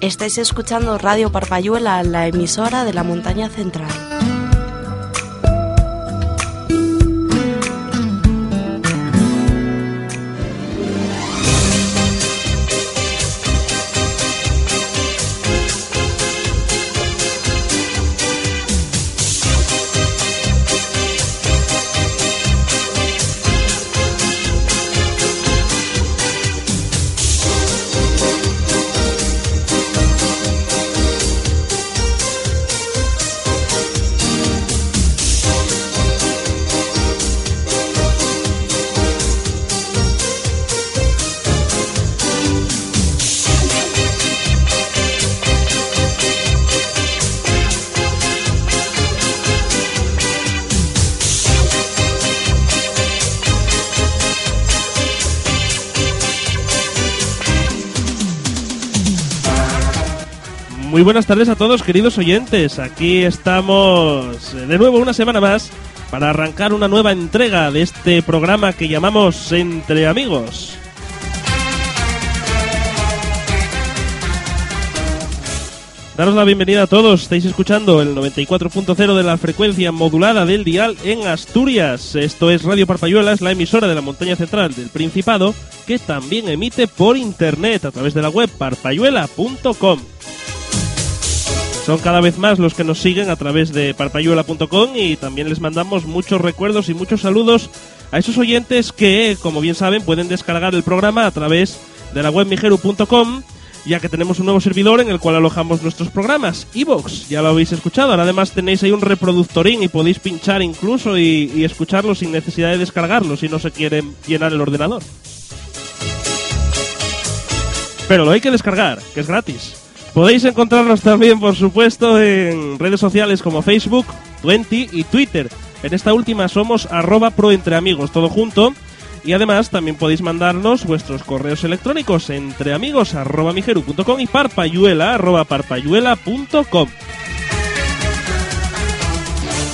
Estáis escuchando Radio Parpayuela, la emisora de la montaña central. Buenas tardes a todos, queridos oyentes. Aquí estamos eh, de nuevo una semana más para arrancar una nueva entrega de este programa que llamamos Entre Amigos. Daros la bienvenida a todos. Estáis escuchando el 94.0 de la frecuencia modulada del dial en Asturias. Esto es Radio Parpayuela, es la emisora de la montaña central del Principado, que también emite por internet a través de la web parpayuela.com. Son cada vez más los que nos siguen a través de parpayuela.com y también les mandamos muchos recuerdos y muchos saludos a esos oyentes que, como bien saben, pueden descargar el programa a través de la web mijeru.com ya que tenemos un nuevo servidor en el cual alojamos nuestros programas, Evox, ya lo habéis escuchado, ahora además tenéis ahí un reproductorín y podéis pinchar incluso y, y escucharlo sin necesidad de descargarlo si no se quiere llenar el ordenador. Pero lo hay que descargar, que es gratis. Podéis encontrarnos también, por supuesto, en redes sociales como Facebook, Twenty y Twitter. En esta última somos arroba proentreamigos, todo junto. Y además también podéis mandarnos vuestros correos electrónicos entre amigos y parpayuela.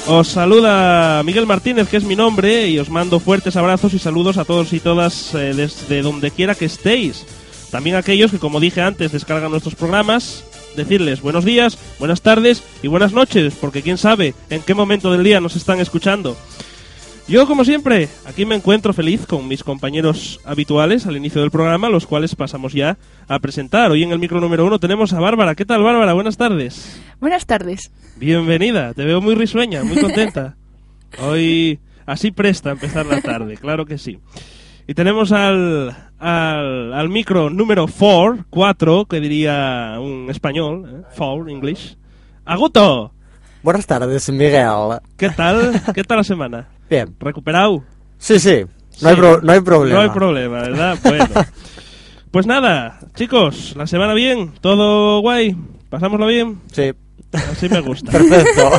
Os saluda Miguel Martínez, que es mi nombre, y os mando fuertes abrazos y saludos a todos y todas eh, desde donde quiera que estéis. También aquellos que, como dije antes, descargan nuestros programas, decirles buenos días, buenas tardes y buenas noches, porque quién sabe en qué momento del día nos están escuchando. Yo, como siempre, aquí me encuentro feliz con mis compañeros habituales al inicio del programa, los cuales pasamos ya a presentar. Hoy en el micro número uno tenemos a Bárbara. ¿Qué tal, Bárbara? Buenas tardes. Buenas tardes. Bienvenida, te veo muy risueña, muy contenta. Hoy así presta a empezar la tarde, claro que sí. Y tenemos al, al, al micro número 4, 4, que diría un español, 4, English. ¡Aguto! Buenas tardes, Miguel. ¿Qué tal? ¿Qué tal la semana? Bien. ¿Recuperado? Sí, sí. Sí. No, hay, no hay problema. No hay problema, ¿verdad? Bueno. Pues nada, chicos, la semana bien, todo guay, pasámoslo bien, Sí. así me gusta. Perfecto.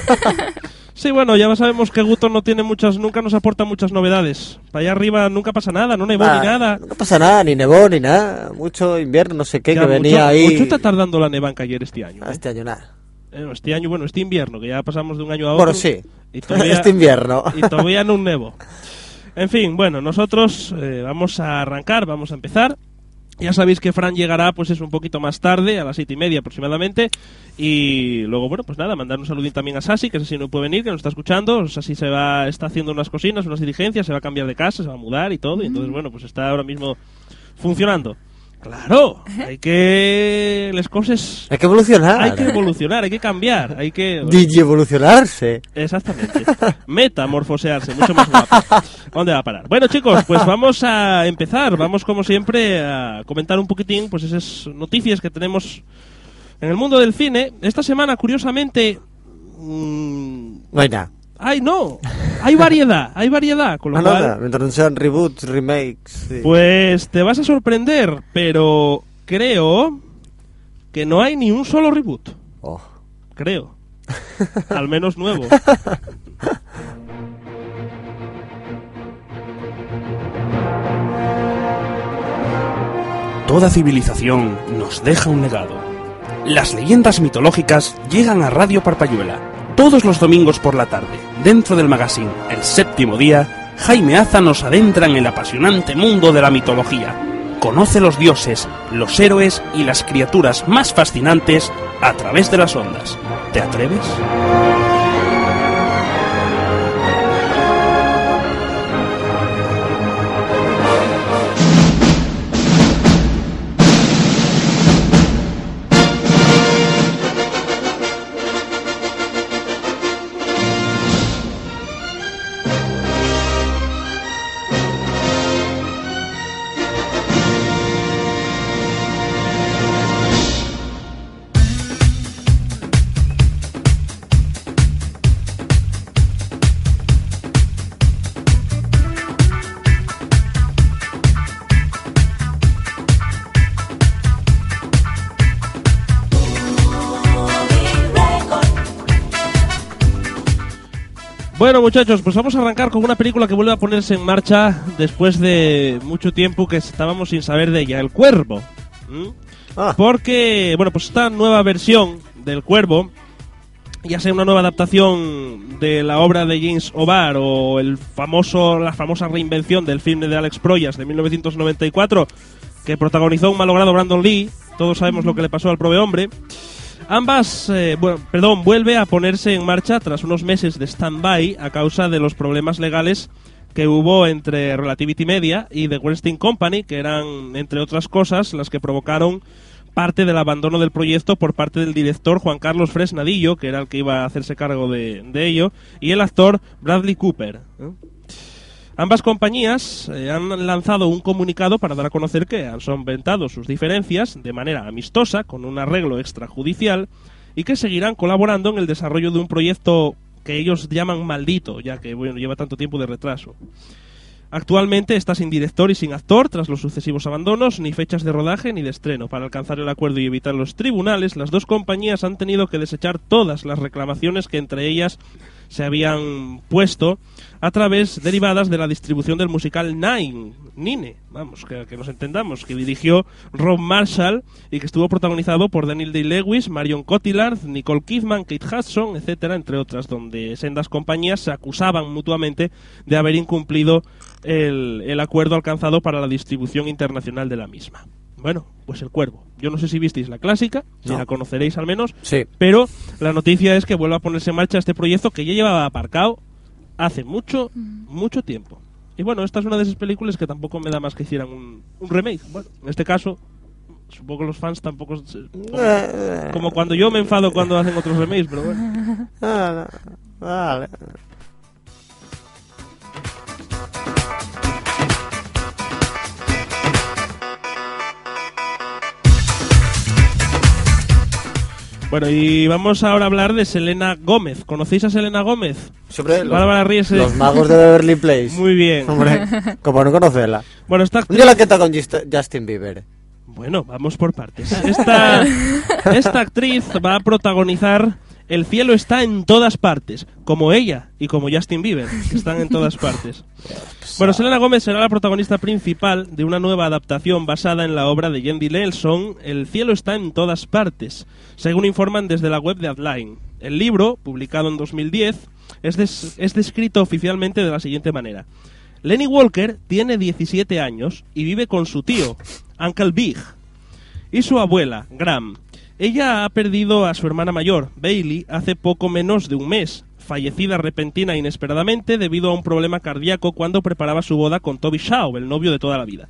Sí, bueno, ya sabemos que Guto no tiene muchas, nunca nos aporta muchas novedades. Para allá arriba nunca pasa nada, no nevó Ah, ni nada. No pasa nada, ni nevó, ni nada. Mucho invierno, no sé qué, Ya, que mucho, venía ahí. mucho está tardando la nevanca ayer este año. Ah, ¿eh? Este año nada. Eh, Este año, bueno, este invierno, que ya pasamos de un año a otro. Bueno, sí. Y todavía, Este invierno. y todavía no un nevo. En fin, bueno, nosotros eh, vamos a arrancar, vamos a empezar. Ya sabéis que Fran llegará, pues es un poquito más tarde, a las siete y media aproximadamente. Y luego, bueno, pues nada, mandar un saludín también a Sasi, que Sasi no puede venir, que nos está escuchando. Sasi se va, está haciendo unas cosinas, unas diligencias, se va a cambiar de casa, se va a mudar y todo. Y entonces, bueno, pues está ahora mismo funcionando. Claro, hay que... Las cosas... Hay que evolucionar. Hay que evolucionar, hay que cambiar, hay que... Digievolucionarse. Exactamente. Metamorfosearse, mucho más guapo. ¿Dónde va a parar? Bueno, chicos, pues vamos a empezar. Vamos, como siempre, a comentar un poquitín pues esas noticias que tenemos en el mundo del cine. Esta semana, curiosamente... mm, No hay nada. ¡Ay, no! Hay variedad, hay variedad. Con lo No, cual, nada. Mientras no sean reboots, remakes. sí. pues te vas a sorprender, pero creo que no hay ni un solo reboot. Oh. Creo. Al menos nuevo. Toda civilización nos deja un legado. Las leyendas mitológicas llegan a Radio Parpayuela. Todos los domingos por la tarde, dentro del magazine El Séptimo Día, Jaime Aza nos adentra en el apasionante mundo de la mitología. Conoce los dioses, los héroes y las criaturas más fascinantes a través de las ondas. ¿Te atreves? Bueno, muchachos, pues vamos a arrancar con una película que vuelve a ponerse en marcha después de mucho tiempo que estábamos sin saber de ella, El Cuervo. ¿Mm? Ah, Porque, bueno, pues esta nueva versión del Cuervo, ya sea una nueva adaptación de la obra de James O'Barr o el famoso, la famosa reinvención del filme de Alex Proyas de 1994, que protagonizó un malogrado Brandon Lee, todos sabemos lo que le pasó al prove hombre. Ambas, eh, perdón, vuelve a ponerse en marcha tras unos meses de stand-by a causa de los problemas legales que hubo entre Relativity Media y The Weinstein Company, que eran, entre otras cosas, las que provocaron parte del abandono del proyecto por parte del director Juan Carlos Fresnadillo, que era el que iba a hacerse cargo de, ello, y el actor Bradley Cooper. Ambas compañías eh, han lanzado un comunicado para dar a conocer que han solventado sus diferencias de manera amistosa, con un arreglo extrajudicial, y que seguirán colaborando en el desarrollo de un proyecto que ellos llaman maldito, ya que bueno, lleva tanto tiempo de retraso. Actualmente está sin director y sin actor tras los sucesivos abandonos, ni fechas de rodaje ni de estreno. Para alcanzar el acuerdo y evitar los tribunales, las dos compañías han tenido que desechar todas las reclamaciones que entre ellas se habían puesto a través derivadas de la distribución del musical Nine, Nine, vamos, que, que nos entendamos, que dirigió Rob Marshall y que estuvo protagonizado por Daniel Day-Lewis, Marion Cotillard, Nicole Kidman, Kate Hudson, etcétera, entre otras, donde sendas compañías se acusaban mutuamente de haber incumplido el, el acuerdo alcanzado para la distribución internacional de la misma. Bueno, pues el cuervo. Yo no sé si visteis la clásica, si No. la conoceréis al menos, sí. pero la noticia es que vuelve a ponerse en marcha este proyecto que ya llevaba aparcado hace mucho, mucho tiempo. Y bueno, esta es una de esas películas que tampoco me da más que hicieran un, un remake. Bueno, en este caso, supongo que los fans tampoco... se- Como, como cuando yo me enfado cuando hacen otros remakes, pero bueno. Bueno, y vamos ahora a hablar de Selena Gómez. ¿Conocéis a Selena Gómez? Siempre los, Bárbara los magos de Beverly Place. Muy bien. Hombre, como no conocerla. Bueno, esta Un día la que está con Just- Justin Bieber. Bueno, vamos por partes. Esta, esta actriz va a protagonizar El cielo está en todas partes, como ella y como Justin Bieber, que están en todas partes. Bueno, Selena Gómez será la protagonista principal de una nueva adaptación basada en la obra de Yendi Nelson, El cielo está en todas partes, según informan desde la web de Adline. El libro, publicado en 2010, es, des- es descrito oficialmente de la siguiente manera. Lenny Walker tiene 17 años y vive con su tío, Uncle Big, y su abuela, Graham. Ella ha perdido a su hermana mayor, Bailey, hace poco menos de un mes, fallecida repentina e inesperadamente debido a un problema cardíaco cuando preparaba su boda con Toby Shaw, el novio de toda la vida.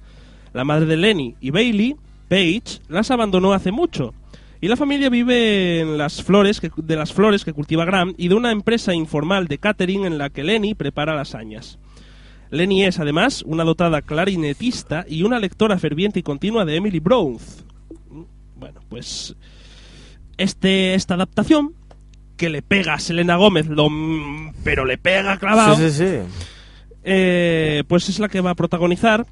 La madre de Lenny y Bailey, Paige, las abandonó hace mucho. Y la familia vive en las flores que- de las flores que cultiva Graham y de una empresa informal de catering en la que Lenny prepara lasañas. Lenny es, además, una dotada clarinetista y una lectora ferviente y continua de Emily Bronze. Bueno, pues este, esta adaptación, que le pega a Selena Gómez, lo, pero le pega clavado, Sí, sí, sí. eh, pues es la que va a protagonizar,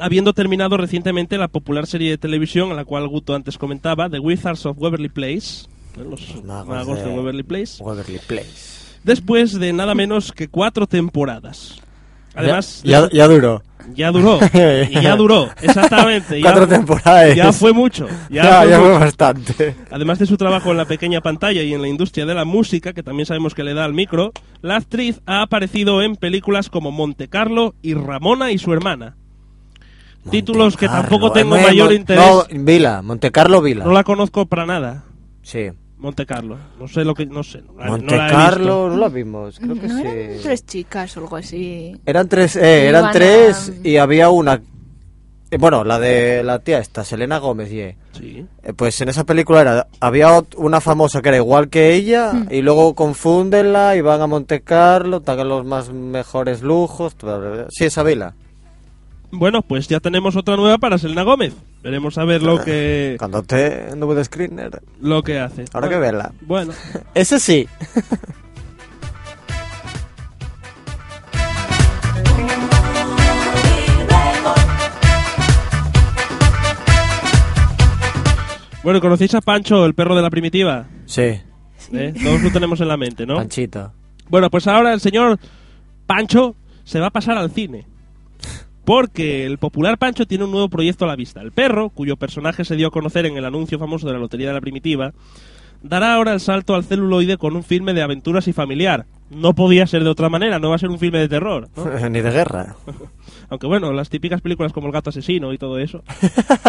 habiendo terminado recientemente la popular serie de televisión, a la cual Guto antes comentaba, The Wizards of Waverly Place, los magos magos de de- Waverly Place, Waverly Place. después de nada menos que cuatro temporadas. Además, ya, ya, ya duró. Ya duró, y ya duró, exactamente. ya- Cuatro temporadas. Ya fue mucho. Ya, Ya, fue ya bastante. Además de su trabajo en la pequeña pantalla y en la industria de la música, que también sabemos que le da al micro, la actriz ha aparecido en películas como Monte Carlo y Ramona y su hermana. títulos que tampoco tengo eh, mayor Mon- interés. No, Vila, Montecarlo Vila. No la conozco para nada. Sí. Monte Carlo. No sé lo que. No sé. no he Montecarlo, no la vimos, creo que ¿No sí. eran tres chicas o algo así? Eran tres, eh, eran tres y había una. eh, Bueno, la de la tía esta, Selena Gómez, y visto. Sí. eh, pues en esa película era, había una famosa que era igual que ella Hmm. y luego confúndenla y van a Monte Carlo, tagan los más mejores lujos. Sí, esa vila. Bueno, pues ya tenemos otra nueva para Selena Gómez. Veremos a ver lo que Cuando te nube de screener, lo que hace. ahora que verla. Bueno, Ese sí. bueno, ¿conocéis a Pancho, el perro de la primitiva? Sí, ¿Eh? Todos lo tenemos en la mente, ¿no? Panchito. Bueno, pues ahora el señor Pancho se va a pasar al cine. Porque el popular Pancho tiene un nuevo proyecto a la vista. El perro, cuyo personaje se dio a conocer en el anuncio famoso de la Lotería de la Primitiva, dará ahora el salto al celuloide con un filme de aventuras y familiar. No podía ser de otra manera, no va a ser un filme de terror. ¿no? Ni de guerra. Aunque bueno, las típicas películas como El gato asesino y todo eso.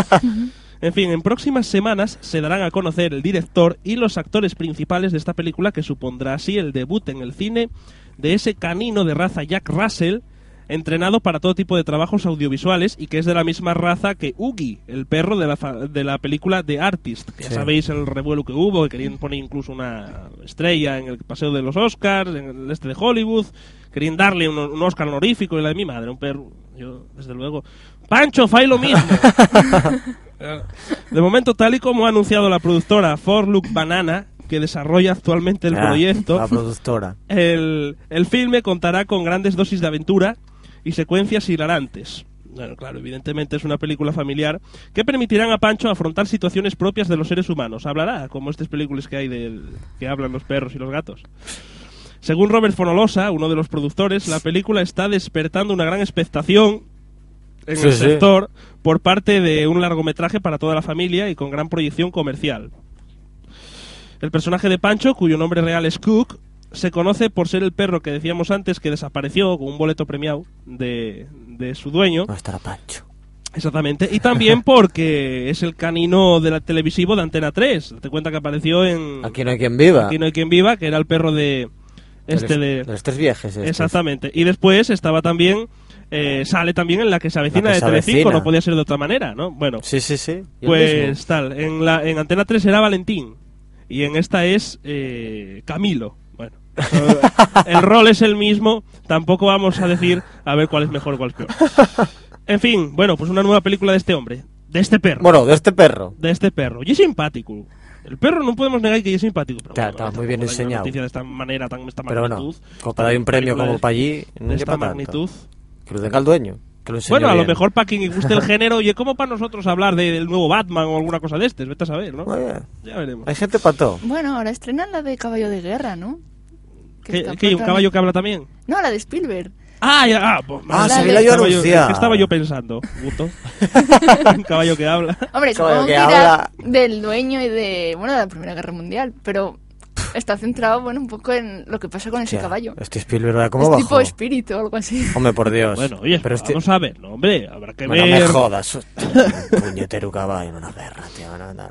en fin, en próximas semanas se darán a conocer el director y los actores principales de esta película que supondrá así el debut en el cine de ese canino de raza Jack Russell, entrenado para todo tipo de trabajos audiovisuales y que es de la misma raza que Oogie, el perro de la, fa- de la película The Artist. Que Sí. Ya sabéis el revuelo que hubo, que querían poner incluso una estrella en el paseo de los Oscars, en el este de Hollywood. Querían darle un, un Oscar honorífico y la de mi madre, un perro. Yo, desde luego. Pancho, fai lo mismo. de momento, tal y como ha anunciado la productora For Look Banana, que desarrolla actualmente el Ah, proyecto, La productora. el, el filme contará con grandes dosis de aventura y secuencias hilarantes. Bueno, claro, evidentemente es una película familiar que permitirán a Pancho afrontar situaciones propias de los seres humanos. Hablará, como estas películas que hay del, que hablan los perros y los gatos. Según Robert Fonolosa, uno de los productores, la película está despertando una gran expectación en Sí, el sí. sector por parte de un largometraje para toda la familia y con gran proyección comercial. El personaje de Pancho, cuyo nombre real es Cook, se conoce por ser el perro que decíamos antes que desapareció con un boleto premiado de, de su dueño. No estará Pancho. Exactamente. Y también porque es el canino de la televisivo de Antena 3. Te cuenta que apareció en Aquí no hay quien viva. Aquí no hay quien viva, que era el perro de este de... los tres viajes. estos. Exactamente. Y después estaba también... eh, sale también en la que se avecina que de se Telecinco, avecina. no podía ser de otra manera, ¿no? Bueno, Sí, sí, sí. Pues tal, en, la, en Antena 3 era Valentín y en esta es eh, Camilo. El rol es el mismo, tampoco vamos a decir a ver cuál es mejor o cuál es peor. En fin, bueno, pues una nueva película de este hombre, de este perro, Bueno, de este perro. de este perro. Y es simpático. El perro no podemos negar que es simpático. Pero bueno, está muy bien enseñado. noticia de esta manera, tan esta Pero bueno, magnitud. como para dar un premio como de- para allí, de no esta lleva tanto. magnitud. Que lo tenga el dueño. Que lo Bueno, a lo bien. mejor para quien guste el género, oye, como para nosotros hablar de- del nuevo Batman o alguna cosa de este, vete a saber, ¿no? Oye, Ya veremos. hay gente para todo. Bueno, ahora estrenan la de Caballo de Guerra, ¿no? Que ¿Qué, está qué, ¿Un caballo que habla también? No, la de Spielberg. Ah, ya, ah, pues, Ah, mía, la yo estaba anunciar. ¿Qué estaba yo pensando, Guto? Un caballo que habla. Hombre, Caballo supongo que habla. del dueño y de, bueno, de la Primera Guerra Mundial, pero está centrado, bueno, un poco en lo que pasa con ese caballo. Este Spielberg, ¿verdad? ¿cómo es bajó? tipo espíritu o algo así. Hombre, por Dios. Bueno, oye, pero este... vamos a ver, no, hombre, habrá que Bueno, ver. me jodas. Puñetero caballo en una guerra, tío. No, no, no, no.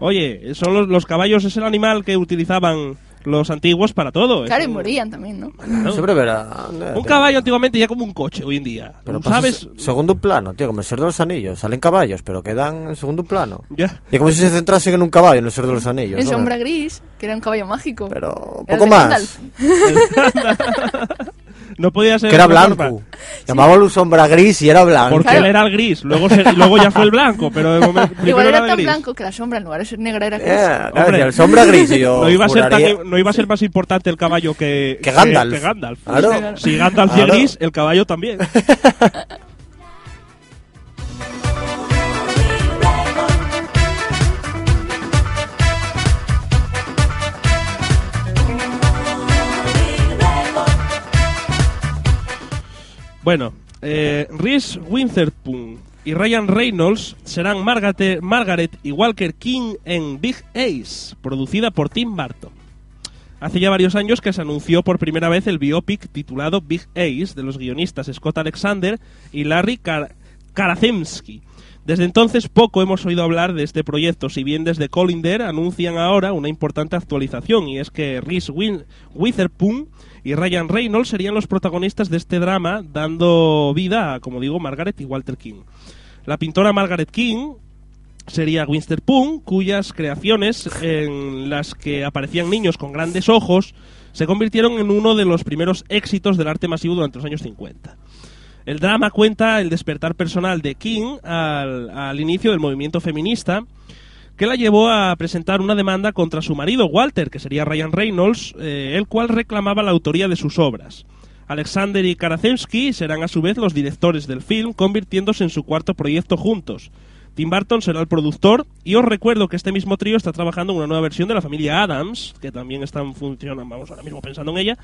Oye, son los, los caballos, es el animal que utilizaban los antiguos para todo. Claro, y morían también, ¿no? Claro. Siempre verá. Un caballo antiguamente ya como un coche hoy en día. Pero ¿Sabes? segundo plano, tío, como el Señor de los Anillos. Salen caballos, pero quedan en segundo plano. Ya. Y como si se centrasen en un caballo en el Señor de los Anillos. En ¿no? Sombra Gris, que era un caballo mágico. Pero poco más. No podía ser. Que era blanco. Llamábalo sombra gris y era blanco. Porque Claro. él era el gris, luego, se- luego ya fue el blanco, pero de momento, Igual era tan gris. blanco que la sombra en lugar de ser negra era gris. Claro, Hombre. el sombra gris y yo no, iba a ser tan- no iba a ser más importante el caballo que, Que Gandalf. que Gandalf. Claro. Si Gandalf Claro. gris, el caballo también. Bueno, eh, Reese Witherspoon y Ryan Reynolds serán Margaret, Margaret y Walker King en Big Ace, producida por Tim Burton. Hace ya varios años que se anunció por primera vez el biopic titulado Big Ace de los guionistas Scott Alexander y Larry Karacemsky. Desde entonces poco hemos oído hablar de este proyecto, si bien desde Colinder anuncian ahora una importante actualización y es que Reese Witherspoon y Ryan Reynolds serían los protagonistas de este drama, dando vida a, como digo, Margaret y Walter King. La pintora Margaret King sería Winston cuyas creaciones en las que aparecían niños con grandes ojos se convirtieron en uno de los primeros éxitos del arte masivo durante los años 50. El drama cuenta el despertar personal de King al, inicio del movimiento feminista, que la llevó a presentar una demanda contra su marido Walter, que sería Ryan Reynolds, eh, el cual reclamaba la autoría de sus obras. Alexander y Karaszewski serán a su vez los directores del film, convirtiéndose en su cuarto proyecto juntos. Tim Burton será el productor y os recuerdo que este mismo trío está trabajando en una nueva versión de la familia Adams, que también está en función, vamos ahora mismo pensando en ella,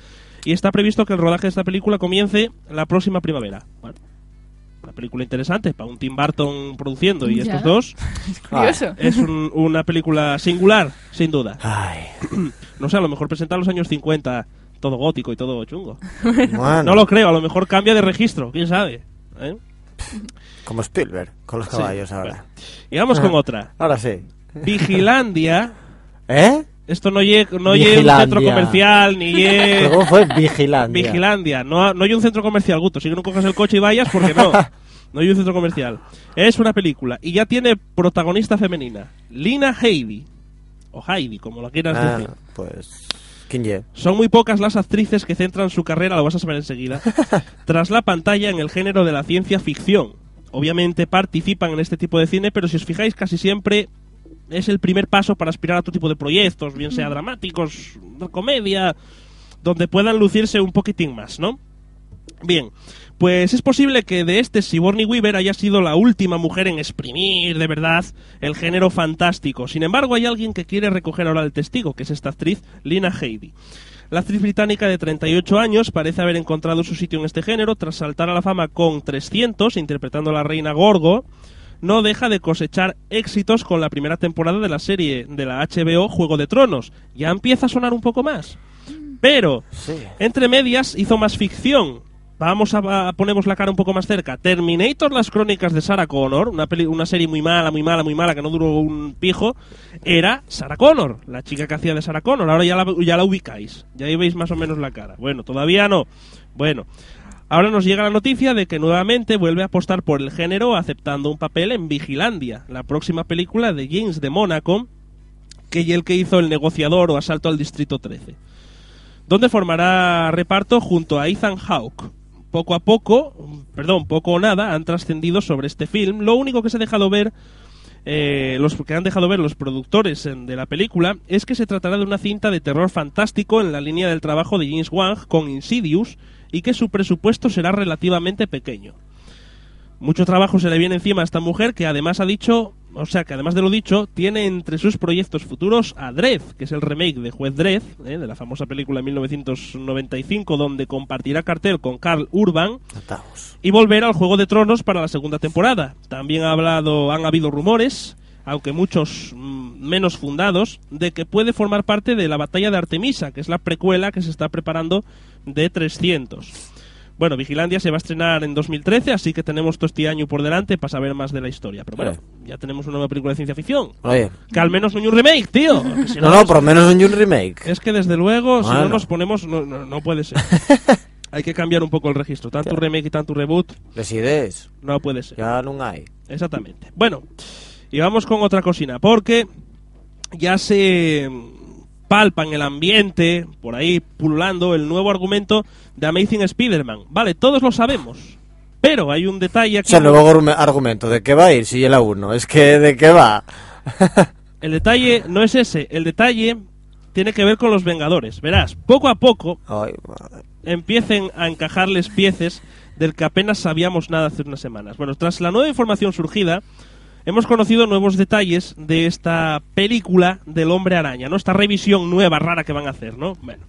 y está previsto que el rodaje de esta película comience la próxima primavera. Bueno, una película interesante para un Tim Burton produciendo y Ya. estos dos. Es curioso. Es un- una película singular, sin duda. Ay, No sé, a lo mejor presenta los años 50 todo gótico y todo chungo. bueno, No lo creo, a lo mejor cambia de registro, quién sabe. ¿Eh? como Spielberg, con los Sí, caballos ahora. bueno. Y vamos con otra. Ahora sí. Vigilandia. ¿Eh? Esto no llega no lle un centro comercial, ni lle... ¿Pero ¿Cómo fue? Vigilandia. Vigilandia. No, no hay un centro comercial, Guto. Si no cojas el coche y vayas, porque no. No hay un centro comercial. Es una película. Y ya tiene protagonista femenina. Lina Heidi. O Heidi, como la quieras Ah, decir. pues... Son muy pocas las actrices que centran su carrera, lo vas a saber enseguida, tras la pantalla en el género de la ciencia ficción. Obviamente participan en este tipo de cine, pero si os fijáis casi siempre es el primer paso para aspirar a otro tipo de proyectos, bien sea dramáticos, de comedia, donde puedan lucirse un poquitín más, ¿no? Bien, pues es posible que de este Sigourney Weaver haya sido la última mujer en exprimir de verdad el género fantástico. Sin embargo, hay alguien que quiere recoger ahora el testigo, que es esta actriz, Lina Headey. La actriz británica de 38 años parece haber encontrado su sitio en este género tras saltar a la fama con 300, interpretando a la reina Gorgo. No deja de cosechar éxitos con la primera temporada de la serie de la HBO Juego de Tronos. Ya empieza a sonar un poco más. Pero Sí. entre medias hizo más ficción. Vamos a, ponemos la cara un poco más cerca. Terminator, las crónicas de Sarah Connor, una, peli- una serie muy mala, muy mala, muy mala, que no duró un pijo, era Sarah Connor, la chica que hacía de Sarah Connor. Ahora ya la, ubicáis, ya ahí veis más o menos la cara. Bueno, todavía no. Bueno, ahora nos llega la noticia de que nuevamente vuelve a apostar por el género aceptando un papel en Vigilandia, la próxima película de James de Mónaco, que y el que hizo El negociador o Asalto al Distrito 13 donde formará reparto junto a Ethan Hawke. Poco a poco, perdón, poco o nada, han trascendido sobre este film. Lo único que se ha dejado ver, eh, los que han dejado ver los productores de la película, es que se tratará de una cinta de terror fantástico en la línea del trabajo de James Wang con Insidious y que su presupuesto será relativamente pequeño. Mucho trabajo se le viene encima a esta mujer que además ha dicho, o sea, que además de lo dicho, tiene entre sus proyectos futuros a Dredd, que es el remake de Juez Dredd, eh, de la famosa película de 1995, donde compartirá cartel con Carl Urban, y volver al Juego de Tronos para la segunda temporada. También ha hablado, han habido rumores, aunque muchos mm, menos fundados, de que puede formar parte de la Batalla de Artemisa, que es la precuela que se está preparando de 300. Bueno, Vigilandia se va a estrenar en 2013, así que tenemos todo este año por delante para saber más de la historia. Pero bueno, ya tenemos una nueva película de ciencia ficción. Oye, Que al menos no hay un remake, tío. si no, no, por lo menos un remake. es que desde luego, si no nos ponemos, no, no, no puede ser. Hay que cambiar un poco el registro. Tanto remake y tanto reboot, no puede ser. ya no hay. Exactamente. Bueno, y vamos con otra cocina, porque ya se palpa en el ambiente, por ahí pululando, el nuevo argumento de Amazing Spider-Man. Vale, todos lo sabemos. Pero hay un detalle O aquí. sea, el nuevo argume- argumento, ¿de qué va a ir si la 1? Es que, ¿de qué va? El detalle no es ese. El detalle tiene que ver con los Vengadores. Verás, poco a poco Ay, madre. empiecen a encajarles piezas del que apenas sabíamos nada hace unas semanas. Bueno, tras la nueva información surgida, hemos conocido nuevos detalles de esta película del Hombre Araña, ¿no? Esta revisión nueva, rara que van a hacer, ¿no? Bueno.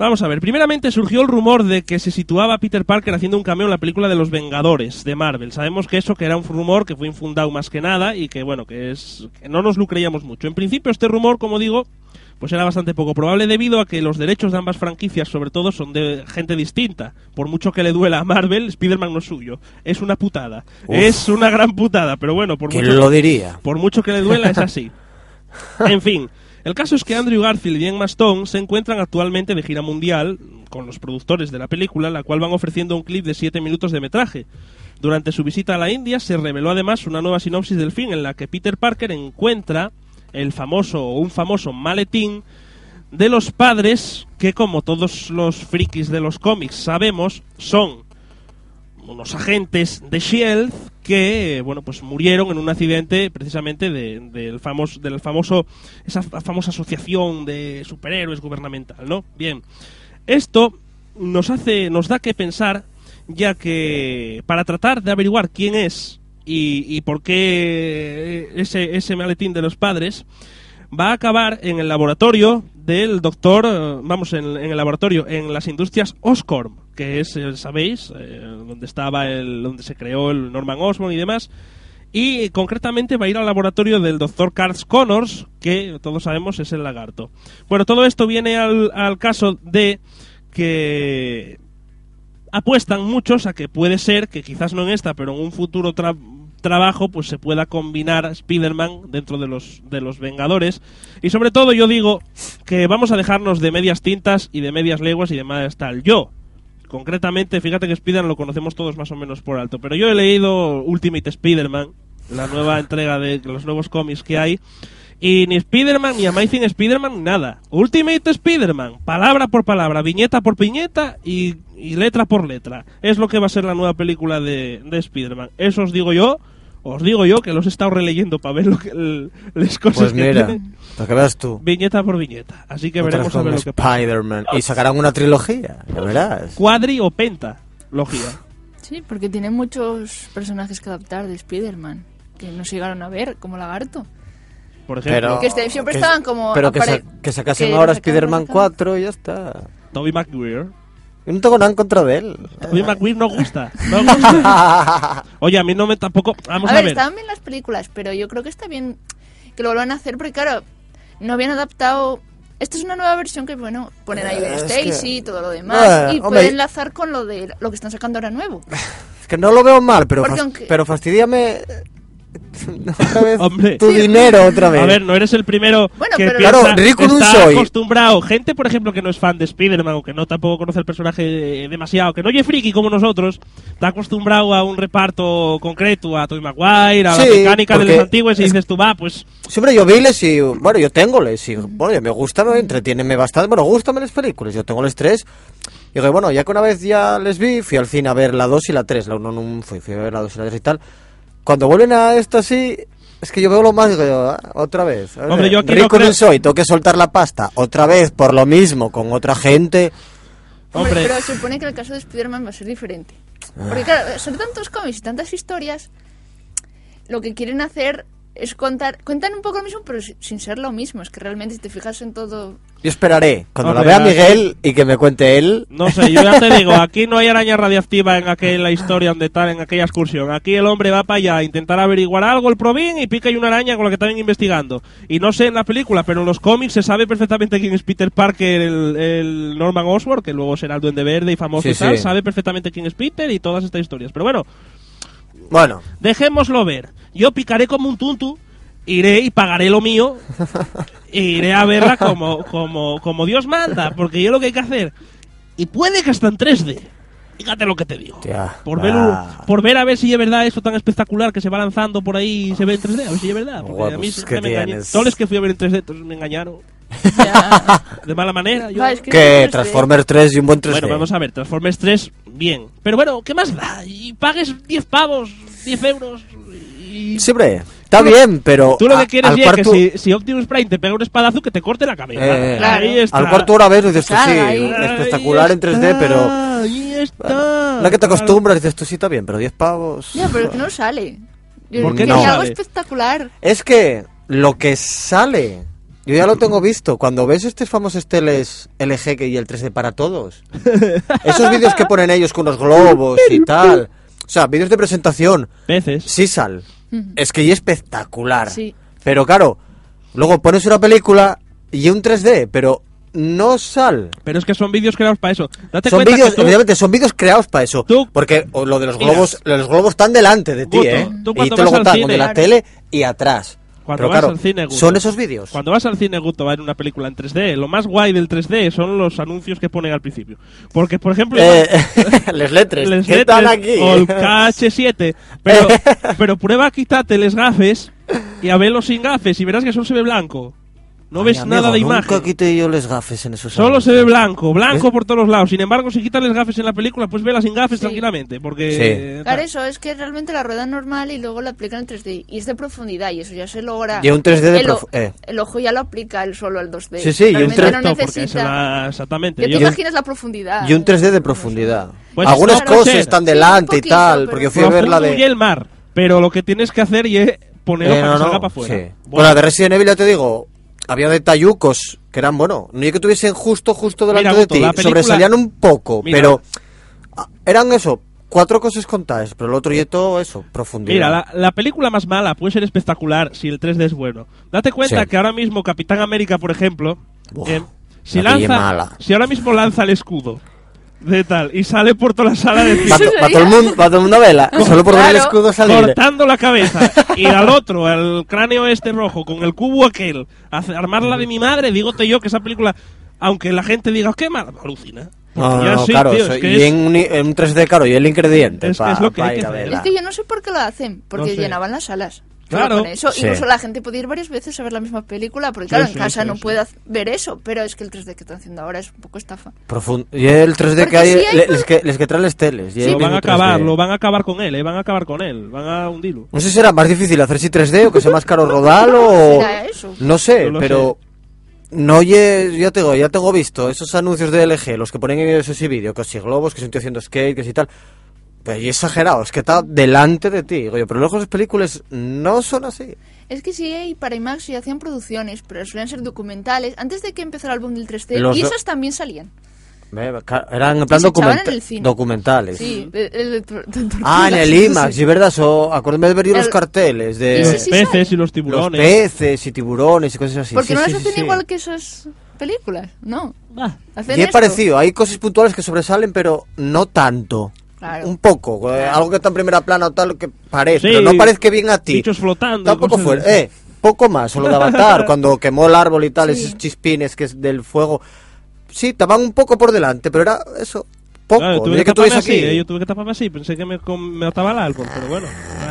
Vamos a ver, primeramente surgió el rumor de que se situaba Peter Parker haciendo un cameo en la película de los Vengadores de Marvel. Sabemos que eso que era un rumor que fue infundado más que nada y que bueno, que es que no nos lo creíamos mucho. En principio este rumor, como digo, pues era bastante poco probable debido a que los derechos de ambas franquicias, sobre todo, son de gente distinta. Por mucho que le duela a Marvel, Spider-Man no es suyo. Es una putada. Uf. Es una gran putada, pero bueno, por ¿Quién mucho lo diría? por mucho que le duela, es así. En fin, el caso es que Andrew Garfield y Emma Stone se encuentran actualmente de gira mundial con los productores de la película, la cual van ofreciendo un clip de 7 minutos de metraje. Durante su visita a la India se reveló además una nueva sinopsis del film en la que Peter Parker encuentra el famoso o un famoso maletín de los padres que como todos los frikis de los cómics sabemos son unos agentes de Shield que bueno pues murieron en un accidente precisamente de- famoso del famoso esa fa- famosa asociación de superhéroes gubernamental no bien esto nos hace nos da que pensar ya que para tratar de averiguar quién es y, por qué ese ese maletín de los padres va a acabar en el laboratorio del doctor, eh, vamos, en, el laboratorio, en las industrias Oscorp, que es, eh, sabéis, eh, donde estaba el, donde se creó el Norman Osborn y demás. Y concretamente va a ir al laboratorio del doctor Carl Connors, que todos sabemos es el lagarto. Bueno, todo esto viene al, al caso de que apuestan muchos a que puede ser que quizás no en esta, pero en un futuro tra- trabajo pues se pueda combinar Spider-Man dentro de los de los Vengadores y sobre todo yo digo que vamos a dejarnos de medias tintas y de medias leguas y de más tal. Yo concretamente, fíjate que Spider-Man lo conocemos todos más o menos por alto, pero yo he leído Ultimate Spider-Man, la nueva entrega de los nuevos cómics que hay y ni Spider-Man, ni Amazing Spider-Man, ni nada. Ultimate Spider-Man, palabra por palabra, viñeta por viñeta y, y letra por letra. Es lo que va a ser la nueva película de, de Spider-Man. Eso os digo yo, os digo yo que los he estado releyendo para ver lo que, el- las cosas Pues que mira, tienen, que veas tú. viñeta por viñeta. Así que veremos a ver lo que pasa. Spider-Man. Y sacarán una trilogía, ya verás. Cuadri o penta, logía. Sí, porque tiene muchos personajes que adaptar de Spider-Man que no se llegaron a ver, como Lagarto. Por ejemplo, Pero, Que este- siempre que- estaban como Pero que, apare- sa- que sacasen que ahora Spider-Man cada- 4 y ya está. Toby Maguire. Yo no tengo nada en contra de él. Toby Maguire no gusta. No gusta. Oye, a mí no me tampoco. Vamos a a, ver, ver. estaban bien las películas, pero yo creo que está bien que lo vuelvan a hacer porque, claro, no habían adaptado. Esta es una nueva versión que, bueno, ponen ahí Ben Eh, es Stacy y todo lo demás. Eh, y pueden enlazar con lo de lo que están sacando ahora nuevo. Es que no lo veo mal, pero, fas- aunque- pero fastidiame otra vez Hombre. tu dinero otra vez. A ver, no eres el primero Bueno, que pero- piensa, Claro, rico no está soy. acostumbrado. Gente, por ejemplo, que no es fan de Spider-Man o que no tampoco conoce el personaje demasiado, que no oye friki como nosotros, está acostumbrado a un reparto concreto, a Tobey Maguire, a la Sí, mecánica de los antiguos y es- dices tú, va, pues Siempre yo viles y, bueno, yo tengo les y, bueno, ya me gusta, me entretiene bastante, bueno, gustan las películas, yo tengo les tres. Y digo, bueno, ya que una vez ya les vi, fui al cine a ver la 2 y la 3, la 1 no fui, fui a ver la 2 y la 3 y tal. Cuando vuelven a esto así, es que yo veo lo más, digo ah, otra vez. Hombre, yo aquí rico no creo- soy, tengo que soltar la pasta, otra vez por lo mismo, con otra gente. Hombre, Hombre. pero se supone que el caso de Spider-Man va a ser diferente. Porque, claro, son tantos cómics y tantas historias, lo que quieren hacer es contar. Cuentan un poco lo mismo, pero si- sin ser lo mismo. Es que realmente, si te fijas en todo. Yo esperaré, cuando Hombre, la vea así- Miguel y que me cuente él. no sé, yo ya te digo, aquí no hay araña radiactiva en aquella historia donde tal, en aquella excursión. Aquí el hombre va para allá a intentar averiguar algo, el probín, y pica hay una araña con la que están investigando. Y no sé en la película, pero en los cómics se sabe perfectamente quién es Peter Parker, el, el Norman Osborn, que luego será el Duende Verde y famoso Sí, y tal, sí. sabe perfectamente quién es Peter y todas estas historias. Pero bueno, Bueno, dejémoslo ver. Yo picaré como un tuntu, iré y pagaré lo mío, e iré a verla como, como, como Dios manda, porque yo lo que hay que hacer, y puede que hasta en 3D, fíjate lo que te digo, Tía, por, ver, ah. por ver a ver si es verdad eso tan espectacular que se va lanzando por ahí y se ve en 3D, a ver si es verdad, porque Guau, a mí siempre ¿qué me engañan. tienes? Todos los que fui a ver en 3D todos me engañaron, Ya. de mala manera. Yo... Es que sé. Transformers 3 y un buen 3D. Bueno, vamos a ver, Transformers 3, bien. Pero bueno, ¿qué más da? Y pagues 10 pavos, 10 euros. Y... Siempre, está bien, pero. Tú lo a- que quieres al es que cuarto- si, si Optimus Prime te pega un espadazo, que te corte la cabeza. Eh, Claro. Ahí está. Al cuarto hora ves, dices tú sí, ahí. espectacular Ahí en 3D, pero. está, Ahí está. La que te acostumbras, dices tú sí está bien, pero 10 pavos. Ya, pero es que no sale. Yo ¿Por qué no algo espectacular. Es que lo que sale, Yo ya lo tengo visto. Cuando ves estos famosos teles LG que- y el 3D para todos, esos vídeos que ponen ellos con los globos y tal, o sea, vídeos de presentación, Peces. sí sal. Es que y espectacular. Sí. Pero claro, luego pones una película y un 3D, pero no sal. Pero es que son vídeos creados para eso. Date Son vídeos, que tú- obviamente, son vídeos creados para eso. Tú- porque lo de los Mira. globos, los globos están delante de ti, ¿eh? tú y te lo están de la tele y atrás. Cuando Pero vas claro, al cine, Guto, son esos vídeos. Cuando vas al cine, Guto, va a ver una película en 3D, lo más guay del 3D son los anuncios que ponen al principio. Porque, por ejemplo, Eh, les letres, les ¿qué tal aquí? o el KH7, pero, pero prueba a quitarte les gafes y a verlo sin gafes y verás que solo se ve blanco. No Ay, ves amigo, nada de nunca imagen. quité yo les gafes en esos Solo años. se ve blanco, blanco ¿Ves? por todos los lados. Sin embargo, si quitas las gafes en la película, pues vela sin gafes Sí. tranquilamente. Porque. Sí. eh, Claro, tal. eso es que realmente la rueda normal y luego la aplican en 3D. Y es de profundidad y eso ya se logra. Y un 3D de el, eh. el ojo ya lo aplica él solo al 2D. Sí, sí, y un Realmente 3D no necesita. se la- exactamente. Ya te imaginas la profundidad. Y un 3D de profundidad. Pues Algunas claro, cosas ser. están Sí, delante y poquito, tal, pero- porque yo fui a ver la y de... el mar. Pero lo que tienes que hacer y es ponerlo Eh, para no, que no, salga para afuera. sí. Bueno, la de Resident Evil ya te digo, había detallucos que eran, bueno, no es que tuviesen justo, justo delante Mira, de Guto, ti, la película- sobresalían un poco, Mira. pero ah, eran eso, cuatro cosas contadas, pero el otro y todo eso, profundidad. Mira, la, la película más mala puede ser espectacular si el 3D es bueno. Date cuenta Sí. que ahora mismo Capitán América, por ejemplo, Buah, eh, si, lanza, mala. si ahora mismo lanza el escudo de tal y sale por toda la sala de Va, cine va todo el mundo, va todo el mundo a verla, solo por ver el Claro. escudo salir. cortando la cabeza y al otro, al cráneo este rojo, con el cubo aquel, armarla de mi madre, dígote yo que esa película, aunque la gente diga, qué mala, alucina. No, no, no, sí, claro, tío, eso- es que y es- en un, en un 3D, claro, y el ingrediente Es que pa- es lo que hay que hacer. Es que yo no sé por qué lo hacen, porque No sé. llenaban las salas. Claro. Con eso, Sí. incluso la gente puede ir varias veces a ver la misma película, porque Sí, claro, sí, en casa sí, no sí. puede ver eso, pero es que el 3D que están haciendo ahora es un poco estafa. Profund- Y el 3D que hay, sí hay le- cosas- les, que, les que traen las teles. y lo van a acabar, 3D. lo van a acabar con él, eh, van a acabar con él, van a hundirlo. No sé si será más difícil hacer si 3D o que sea más caro rodarlo o... Eso. No sé, No pero... No, oye, ya tengo, ya tengo visto esos anuncios de LG, los que ponen en esos sí vídeo, que si globos, que si un tío haciendo skate, que si tal. Pero y exagerado, es que está delante de ti. Digo yo, pero luego las películas no son así. Es que sí, y para IMAX sí hacían producciones, pero solían ser documentales. Antes de que empezara el boom del 3D, Los y esas también salían. Eran en plan documenta- en el cine. documentales. Sí, Ah, en el IMAX, sí, verdad, so, acuérdame de ver yo los El- carteles de Los Sí, sí, peces y los los tiburones. peces y tiburones y cosas así. Porque sí, no sí, las hacen sí. igual que esas películas, no. Ah, Y es parecido, hay cosas puntuales que sobresalen, pero no tanto. Claro. Un poco, eh, algo que está en primera plana o tal que parece, Sí, pero no parece que bien a ti. bichos flotando. Tampoco cosas fue, así. eh, poco más, solo de Avatar, cuando quemó el árbol y tal, Sí. esos chispines que es del fuego. Sí, estaban un poco por delante, pero era eso, poco. Claro, tuve que que así, eh, yo tuve que taparme así, pensé que me, me ataba el alcohol, pero bueno.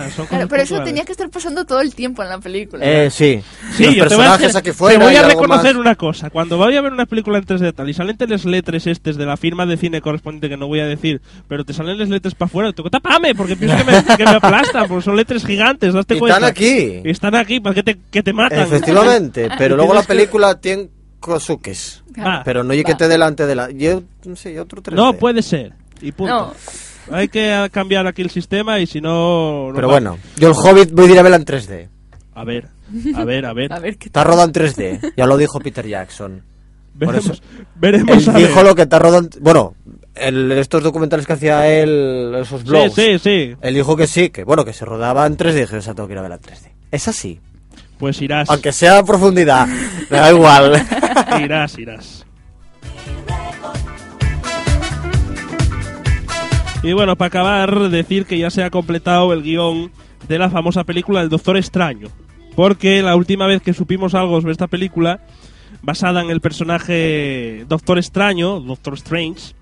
Ah, son Claro, cosas pero eso puntuales. tenía que estar pasando todo el tiempo en la película. Eh, sí. Sí, los yo te voy a, personajes fuera te voy a reconocer más. una cosa. Cuando voy a ver una película en 3D tal y salen las letras estes de la firma de cine correspondiente que no voy a decir, pero te salen las letras para afuera, tengo que taparme porque pienso que me, que me aplastan, porque son letras gigantes, date Y cuenta. están aquí. Y están aquí para que te, que te matan. Efectivamente, pero luego la que- película tiene cosuques. Va. Pero no te delante de la. Yo, no sé, otro 3D. No puede ser. Y punto. No. Hay que cambiar aquí el sistema y si no... Pero va. bueno, yo el Hobbit voy a ir a verla en 3D. A ver, a ver, a ver. A ver qué Está rodado en 3D. Ya lo dijo Peter Jackson. por veremos, eso- veremos Él a ver. dijo lo que está rodado. en- Bueno, el- estos documentales que hacía él, esos Sí, blogs. sí, sí. Él dijo que sí, que bueno, que se rodaba en 3D. Dije, o sea, tengo que ir a verla en 3D. Es así. Pues irás. Aunque sea a profundidad. Me da igual. Irás, irás. Y bueno, para acabar, decir que ya se ha completado el guion de la famosa película El Doctor Extraño. Porque la última vez que supimos algo sobre esta película, basada en el personaje Doctor Extraño, Doctor Strange,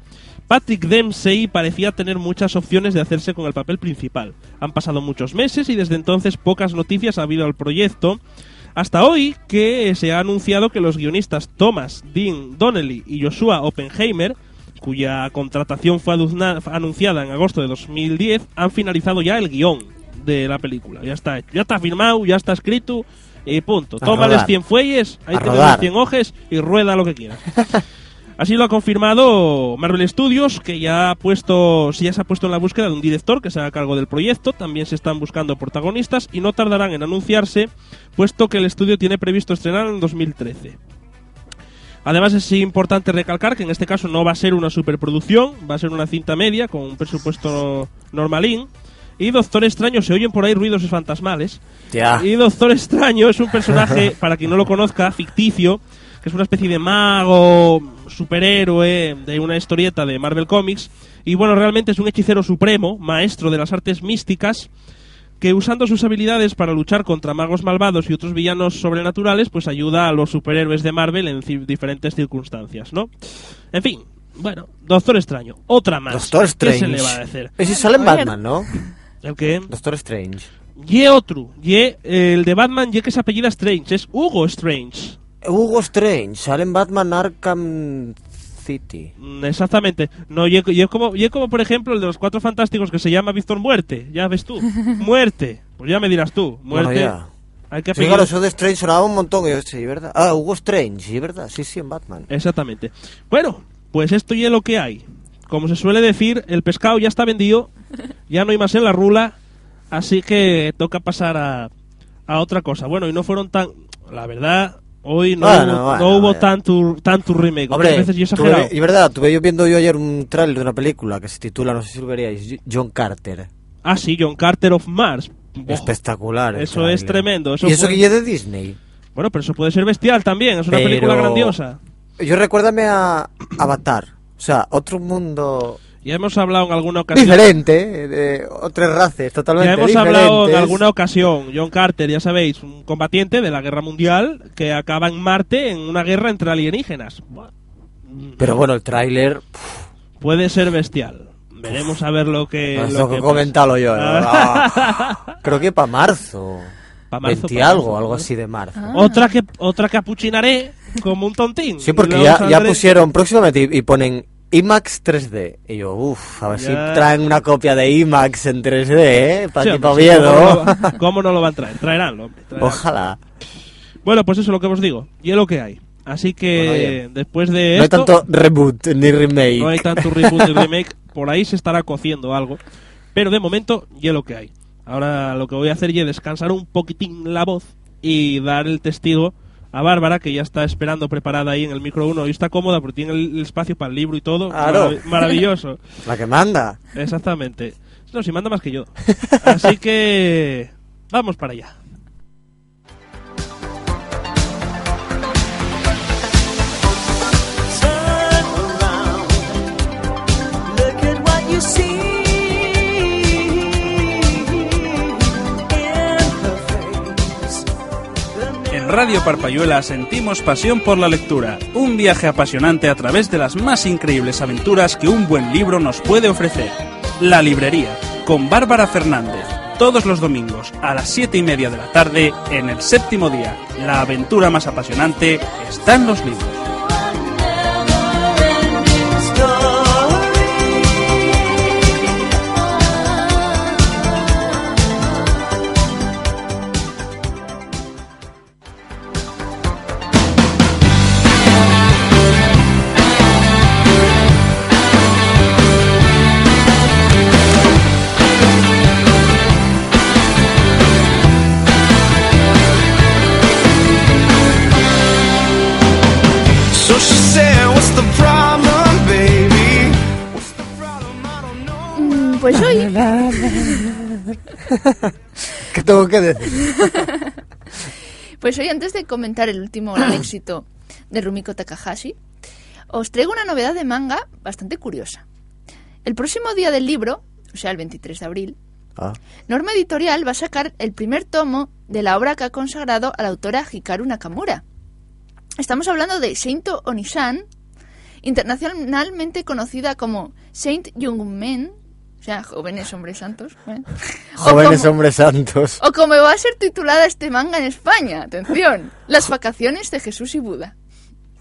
Patrick Dempsey parecía tener muchas opciones de hacerse con el papel principal. Han pasado muchos meses y desde entonces pocas noticias ha habido al proyecto, hasta hoy que se ha anunciado que los guionistas Thomas Dean Donnelly y Joshua Oppenheimer, cuya contratación fue anunciada en agosto de 2010, han finalizado ya el guion de la película. Ya está hecho, ya está firmado, ya está escrito y punto. Tómales rodar. 100 fuelles, ahí los 100 hojes y rueda lo que quieras. Así lo ha confirmado Marvel Studios, que ya ha puesto, ya se ha puesto en la búsqueda de un director que se haga cargo del proyecto. También se están buscando protagonistas y no tardarán en anunciarse, puesto que el estudio tiene previsto estrenar en 2013. Además es importante recalcar que en este caso no va a ser una superproducción, va a ser una cinta media con un presupuesto normalín. Y Doctor Extraño, se oyen por ahí ruidos fantasmales. Ya. Y Doctor Extraño es un personaje, para quien no lo conozca, ficticio, que es una especie de mago, superhéroe de una historieta de Marvel Comics. Y bueno, realmente es un hechicero supremo, maestro de las artes místicas, que usando sus habilidades para luchar contra magos malvados y otros villanos sobrenaturales, pues ayuda a los superhéroes de Marvel en diferentes circunstancias, ¿no? En fin, bueno, Doctor Extraño, otra más. Doctor ¿Qué Strange. se le va a decir? Ese sale en. Batman, ¿no? El que Doctor Strange. y otro, y el de Batman, y que se apellida Strange, es Hugo Strange. Hugo Strange, sale en Batman Arkham City. Mm, Exactamente. No, y, y como, y como por ejemplo el de los cuatro fantásticos que se llama Víctor Muerte. Ya ves tú. Muerte. Pues ya me dirás tú. Muerte. Bueno, ya. Hay que Sí, claro, eso de Strange sonaba un montón. y yo, sí, ¿verdad? Ah, Hugo Strange, sí, ¿verdad? Sí, sí, en Batman. Exactamente. Bueno, pues esto ya es lo que hay. Como se suele decir, el pescado ya está vendido. Ya no hay más en la rula. Así que toca pasar a, a otra cosa. Bueno, y no fueron tan... La verdad, hoy no, Bueno, hubo, bueno, no hubo tanto, tanto remake. Hombre, veces yo exagerado. y verdad, tuve yo viendo yo ayer un trailer de una película que se titula, no sé si lo veríais, John Carter. Ah, sí, John Carter of Mars. Espectacular. el Eso es tráiler. tremendo, eso y eso fue- que ya es de Disney. Bueno, pero eso puede ser bestial también, es una Pero- película grandiosa. Yo recuérdame a Avatar. O sea, otro mundo Ya hemos hablado en alguna ocasión. diferente, de otras razas totalmente Ya hemos diferentes. hablado en alguna ocasión, John Carter, ya sabéis, un combatiente de la guerra mundial que acaba en Marte en una guerra entre alienígenas. Pero bueno, el tráiler... Puede ser bestial. Veremos a ver lo que. Pues lo que comentarlo yo. ¿no? Ah, creo que para marzo. Pa' marzo, 20 pa' algo, marzo, algo ¿no? así de marzo. Ah. Otra que otra capuchinaré como un tontín. Sí, porque ya, ya pusieron próximamente y, y ponen IMAX 3D. Y yo, uff, a ver Ya. si traen una copia de IMAX en 3D, ¿eh? Para Sí, Oviedo. ¿cómo, no lo, cómo no lo van a traer? Traerán, hombre. traerán. Ojalá. Bueno, pues eso es lo que os digo. Y es lo que hay. Así que Bueno, después de No hay tanto reboot ni remake. No hay tanto reboot ni remake. Por ahí se estará cociendo algo. Pero de momento, ya lo que hay. Ahora lo que voy a hacer es descansar un poquitín la voz y dar el testigo a Bárbara, que ya está esperando preparada ahí en el micro 1 y está cómoda porque tiene el, espacio para el libro y todo. Claro. Marav- maravilloso. La que manda. Exactamente. No, si manda más que yo. Así que. Vamos para allá. You see Radio Parpayuela sentimos pasión por la lectura, un viaje apasionante a través de las más increíbles aventuras que un buen libro nos puede ofrecer. La librería, con Bárbara Fernández, todos los domingos a las 7 y media de la tarde en el séptimo día. La aventura más apasionante está en los libros. Pues hoy, ¿Qué tengo que decir? pues hoy antes de comentar el último gran éxito de Rumiko Takahashi, os traigo una novedad de manga bastante curiosa. El próximo día del libro, o sea, el 23 de abril, Ah, Norma Editorial va a sacar el primer tomo de la obra que ha consagrado a la autora Hikaru Nakamura. Estamos hablando de Saint Onisan, internacionalmente conocida como Saint Young Men, sea, jóvenes hombres santos. ¿eh? O jóvenes como- hombres santos. O como va a ser titulada este manga en España, atención, Las vacaciones de Jesús y Buda.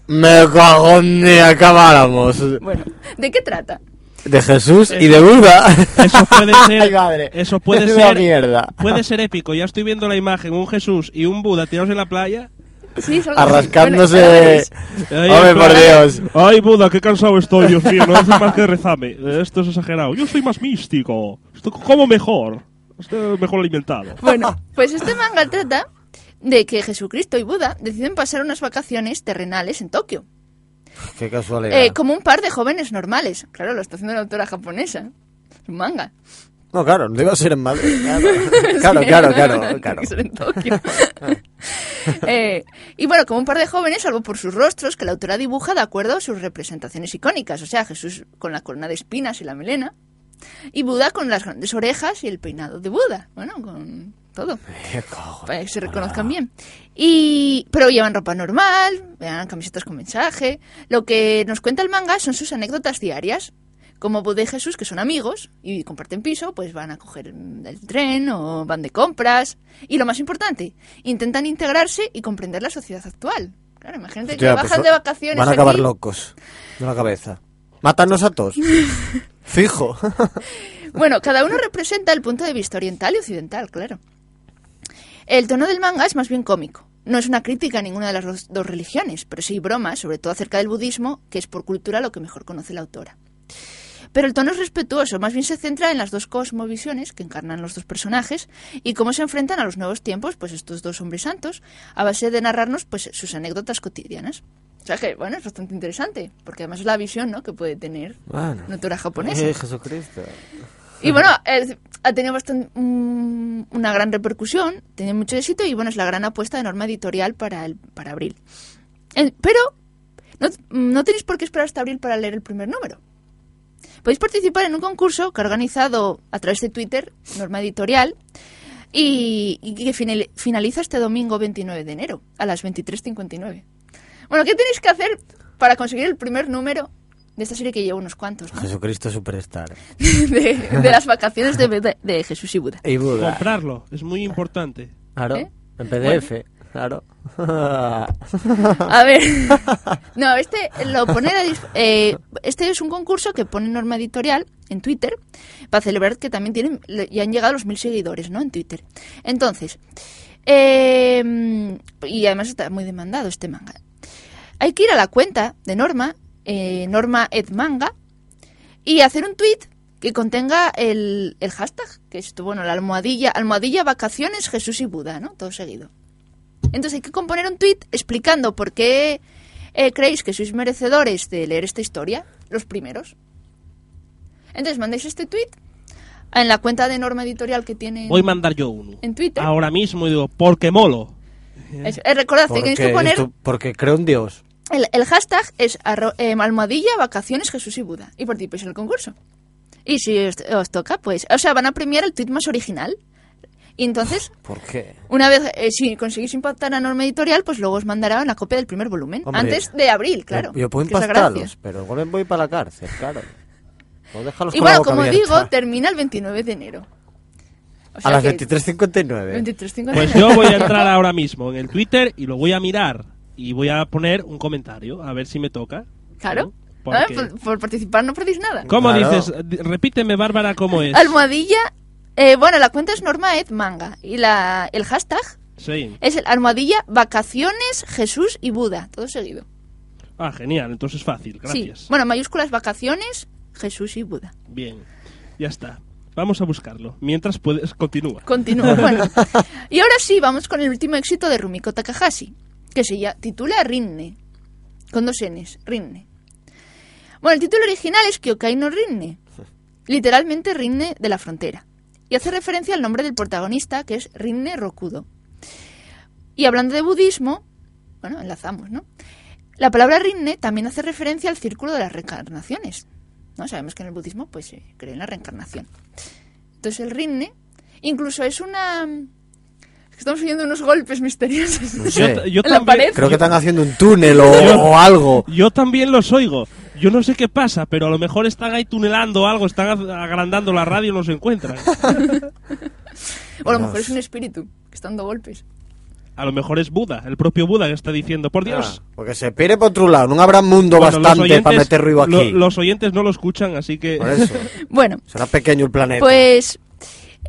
Me cago en ni acabáramos. Bueno, ¿de qué trata? De Jesús y de Buda. Eso puede ser. Ay, madre. Eso puede Es una ser. mierda. Puede ser épico. Ya estoy viendo la imagen, un Jesús y un Buda tirados en la playa. Sí. Arrascándose. Bueno, Hombre, por Dios. Ay, Buda, qué cansado estoy, Dios mío. No hace más que rezarme. Eh, Esto es exagerado. Yo soy más místico. Esto como mejor. Estoy mejor alimentado. Bueno, pues este manga trata de que Jesucristo y Buda deciden pasar unas vacaciones terrenales en Tokio, Qué casualidad. eh, como un par de jóvenes normales. Claro, lo está haciendo la autora japonesa. Es un manga. No, claro, no iba a ser en Madrid. Claro, claro, claro, claro. Claro. en Tokio. Eh, y bueno, como un par de jóvenes, salvo por sus rostros, que la autora dibuja de acuerdo a sus representaciones icónicas. O sea, Jesús con la corona de espinas y la melena. Y Buda con las grandes orejas y el peinado de Buda. Bueno, con todo. Para que se reconozcan bien. Y, pero llevan ropa normal, vean camisetas con mensaje. Lo que nos cuenta el manga son sus anécdotas diarias. Como Buda y Jesús, que son amigos y comparten piso, pues van a coger el tren o van de compras. Y lo más importante, intentan integrarse y comprender la sociedad actual. Claro, imagínate que bajan pues, de vacaciones Van a acabar aquí. locos de la cabeza. Mátanos a todos. Fijo. Bueno, cada uno representa el punto de vista oriental y occidental, claro. El tono del manga es más bien cómico. No es una crítica a ninguna de las dos, dos religiones, pero sí bromas, sobre todo acerca del budismo, que es por cultura lo que mejor conoce la autora. Pero el tono es respetuoso, más bien se centra en las dos cosmovisiones que encarnan los dos personajes y cómo se enfrentan a los nuevos tiempos, pues estos dos hombres santos, a base de narrarnos pues sus anécdotas cotidianas. O sea que, bueno, es bastante interesante, porque además es la visión ¿no? que puede tener Bueno. una autora japonesa. Eh, Jesucristo. Y bueno, eh, ha tenido bastante, mm, una gran repercusión, tiene mucho éxito y bueno, es la gran apuesta de norma editorial para, el, para abril. El- pero no, no tenéis por qué esperar hasta abril para leer el primer número. Podéis participar en un concurso que ha organizado a través de Twitter, Norma Editorial, y, y que final- finaliza este domingo 29 de enero, a las 23.59. Bueno, ¿qué tenéis que hacer para conseguir el primer número de esta serie que lleva unos cuantos, ¿no? Jesucristo Superstar. de, de las vacaciones de, Buda- de Jesús y Buda. Y Buda. Comprarlo. Es muy importante. Claro. ¿Eh? En PDF. Claro. A ver, no, este lo pone a eh, este es un concurso que pone Norma Editorial en Twitter para celebrar que también tienen ya han llegado los mil seguidores, ¿no? En Twitter. Entonces, eh, y además está muy demandado este manga. Hay que ir a la cuenta de Norma, eh, Norma Ed Manga, y hacer un tweet que contenga el, el hashtag, que es bueno, la almohadilla, almohadilla vacaciones Jesús y Buda, ¿no? Todo seguido. Entonces hay que componer un tweet explicando por qué eh, creéis que sois merecedores de leer esta historia, los primeros. Entonces mandáis este tweet en la cuenta de Norma Editorial que tiene Voy a mandar yo uno. en Twitter. Ahora mismo y digo, porque molo. Eh, recordad que Porque, tenéis que poner esto- porque creo en Dios. el, el hashtag es arro- eh, almohadilla vacaciones Jesús y Buda y participéis en el concurso. Y si os, os toca, pues, o sea, van a premiar el tweet más original. Y entonces, ¿Por qué? una vez, eh, si conseguís impactar a Norma Editorial, pues luego os mandará una copia del primer volumen. Hombre, antes de abril, claro. Yo, yo puedo la impactarlos, pero igual me voy para la cárcel, claro. No Y la bueno, como abierta. digo, termina el 29 de enero. O A sea las que- 23.59. 23.59. Pues yo voy a entrar ahora mismo en el Twitter y lo voy a mirar. Y voy a poner un comentario, a ver si me toca. Claro. Porque- Ah, por, por participar no perdéis nada. ¿Cómo Claro. dices? Repíteme, Bárbara, cómo es. Almohadilla. Eh, bueno, la cuenta es Norma Ed Manga. Y la, el hashtag Sí. es el almohadilla vacaciones Jesús y Buda. Todo seguido. Ah, genial, entonces fácil, gracias. Sí. Bueno, mayúsculas vacaciones Jesús y Buda. Bien, ya está. Vamos a buscarlo. Mientras puedes, continúa. Continúo. Bueno. Y ahora sí, vamos con el último éxito de Rumiko Takahashi, que se ya- titula Rinne. Con dos Ns, Rinne. Bueno, el título original es Kyokai no Rinne. Literalmente Rinne de la frontera. Y hace referencia al nombre del protagonista, que es Rinne Rokudo. Y hablando de budismo, bueno, enlazamos, ¿no? La palabra Rinne también hace referencia al círculo de las reencarnaciones. ¿no? Sabemos que en el budismo pues se cree en la reencarnación. Entonces el Rinne incluso es una... es que Estamos oyendo unos golpes misteriosos. No Yo, sé. t- yo En la también, pared. Creo que están haciendo un túnel o, Yo- o algo. yo también los oigo. Yo no sé qué pasa, pero a lo mejor están ahí tunelando algo, están agrandando la radio y no se encuentran. O a lo mejor es un espíritu que está dando golpes. A lo mejor es Buda, el propio Buda que está diciendo, por Dios. Ah, porque se pire por otro lado. No habrá mundo Bueno, bastante oyentes- para meter ruido aquí. lo- los oyentes no lo escuchan, así que... Por eso. Bueno, Será pequeño el planeta. pues...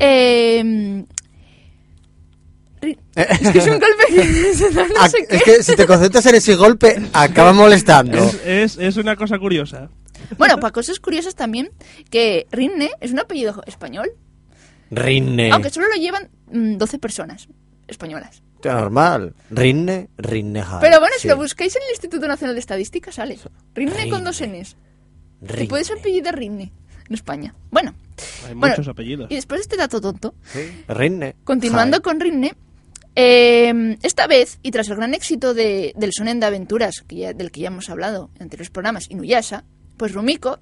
eh, Es que es un golpe que no sé qué. es que si te concentras en ese golpe, acaba molestando. Es, es, es una cosa curiosa. Bueno, para cosas curiosas también, que Rinne es un apellido español, Rinne. aunque solo lo llevan mm, 12 personas españolas. Normal. Rinne, Rinne Hall. Pero bueno, si Sí. lo buscáis en el Instituto Nacional de Estadística sale. Rinne con dos Ns. Y Rinne. puedes apellido Rinne en España. Bueno, Hay Bueno, muchos apellidos. y después de este dato tonto, Sí, Rinne. continuando Jae. con Rinne, eh, esta vez, y tras el gran éxito de, del Sonen de Aventuras, que ya- del que ya hemos hablado en anteriores programas, Inuyasha, pues Rumiko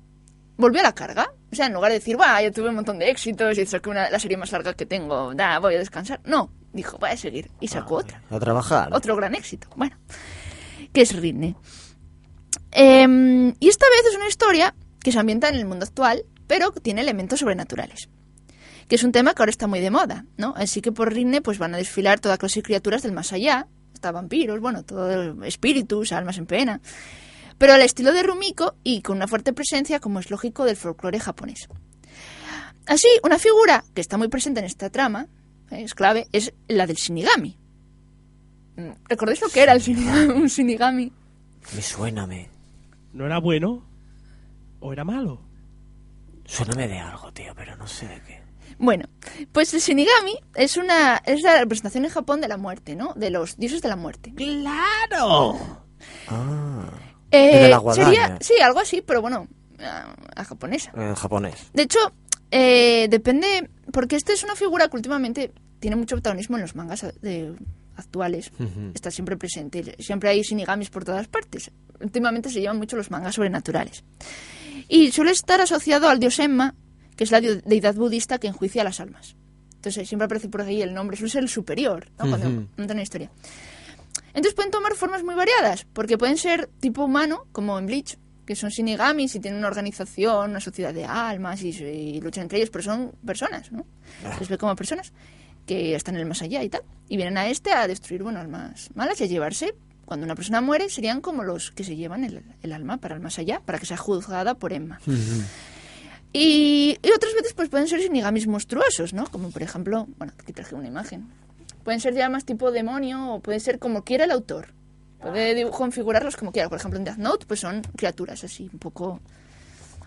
volvió a la carga. O sea, en lugar de decir, va, ya tuve un montón de éxitos y saqué una, la serie más larga que tengo, da, voy a descansar. No, dijo, voy a seguir. Y sacó otra. A trabajar. Otro gran éxito. Bueno, que es Rinne. Em, y esta vez es una historia que se ambienta en el mundo actual, pero que tiene elementos sobrenaturales. Que es un tema que ahora está muy de moda, ¿no? Así que por Rinne pues van a desfilar toda clase de criaturas del más allá, hasta vampiros, bueno, todo espíritus, almas en pena. Pero al estilo de Rumiko y con una fuerte presencia, como es lógico, del folclore japonés. Así, una figura que está muy presente en esta trama, eh, es clave, es la del Shinigami. Mm, ¿Recordáis lo que era el Shinigami? un Shinigami? Me suéname. ¿No era bueno? ¿O era malo? Suéname de algo, tío, pero no sé de qué. Bueno, pues el Shinigami es una es la representación en Japón de la muerte, ¿no? De los dioses de la muerte. ¡Claro! Ah. Eh, de la guadaña. sería, sí, algo así, pero bueno, a, a japonesa. En japonés. De hecho, eh, depende, porque esta es una figura que últimamente tiene mucho protagonismo en los mangas de- actuales. Está siempre presente. Siempre hay shinigamis por todas partes. Últimamente se llevan mucho los mangas sobrenaturales. Y suele estar asociado al dios Emma, que es la deidad budista que enjuicia a las almas. Entonces siempre aparece por ahí el nombre, suele ser el superior, ¿no? Cuando cuentan la historia. Entonces pueden tomar formas muy variadas, porque pueden ser tipo humano, como en Bleach, que son shinigamis y tienen una organización, una sociedad de almas y, y luchan entre ellos, pero son personas, ¿no? Les ve como personas que están en el más allá y tal. Y vienen a este a destruir, bueno, almas malas y a llevarse. Cuando una persona muere, serían como los que se llevan el, el alma para el más allá, para que sea juzgada por Emma. Y, otras veces pues pueden ser shinigamis monstruosos, ¿no? Como por ejemplo, bueno, aquí traje una imagen. Pueden ser ya más tipo demonio o puede ser como quiera el autor. Puede configurarlos como quiera. Por ejemplo, en Death Note pues son criaturas así un poco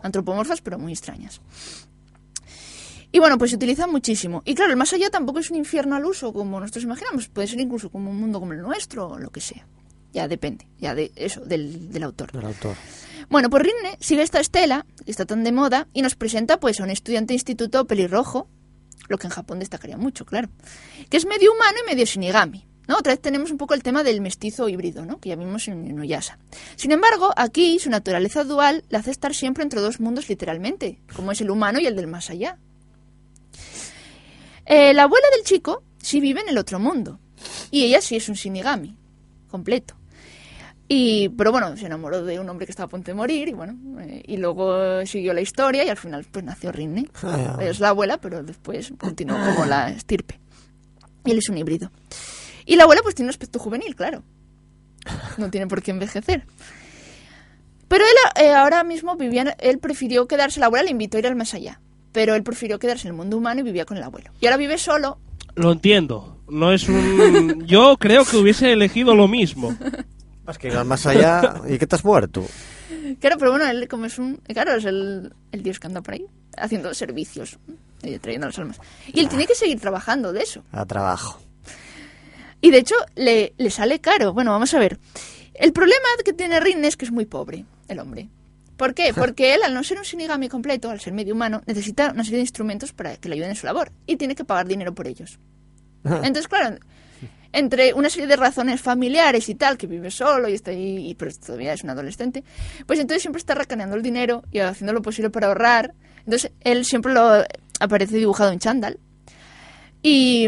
antropomorfas pero muy extrañas. Y bueno, pues se utiliza muchísimo. Y claro, el más allá tampoco es un infierno al uso como nosotros imaginamos. Puede ser incluso como un mundo como el nuestro o lo que sea. Ya depende, ya de eso, del, del autor. Del autor. Bueno, pues Rinne sigue esta estela, que está tan de moda, y nos presenta pues a un estudiante de instituto pelirrojo, lo que en Japón destacaría mucho, claro, que es medio humano y medio shinigami. ¿no? Otra vez tenemos un poco el tema del mestizo híbrido, ¿no? que ya vimos en Inuyasha. Sin embargo, aquí su naturaleza dual le hace estar siempre entre dos mundos literalmente, como es el humano y el del más allá. Eh, la abuela del chico sí vive en el otro mundo, y ella sí es un shinigami, completo. Y, pero bueno, se enamoró de un hombre que estaba a punto de morir y bueno, eh, y luego siguió la historia y al final pues nació Rinne. Ah. Es la abuela, pero después continuó como la estirpe. Y él es un híbrido. Y la abuela pues tiene un aspecto juvenil, claro. No tiene por qué envejecer. Pero él eh, ahora mismo vivía, en- él prefirió quedarse, la abuela le invitó a ir al más allá. Pero él prefirió quedarse en el mundo humano y vivía con el abuelo. Y ahora vive solo. Lo entiendo. No es un... Yo creo que hubiese elegido lo mismo. Más que ir al más allá y que te has muerto. Claro, pero bueno, él como es un... Claro, es el, el dios que anda por ahí haciendo servicios, eh, trayendo las almas. Y él tiene que seguir trabajando de eso. A trabajo. Y de hecho, le, le sale caro. Bueno, vamos a ver. El problema que tiene Rin es que es muy pobre, el hombre. ¿Por qué? Porque él, al no ser un Shinigami completo, al ser medio humano, necesita una serie de instrumentos para que le ayuden en su labor. Y tiene que pagar dinero por ellos. Entonces, claro, entre una serie de razones familiares y tal, que vive solo y está ahí, y, pero todavía es un adolescente, pues entonces siempre está racaneando el dinero y haciendo lo posible para ahorrar. Entonces, él siempre lo aparece dibujado en chándal. Y,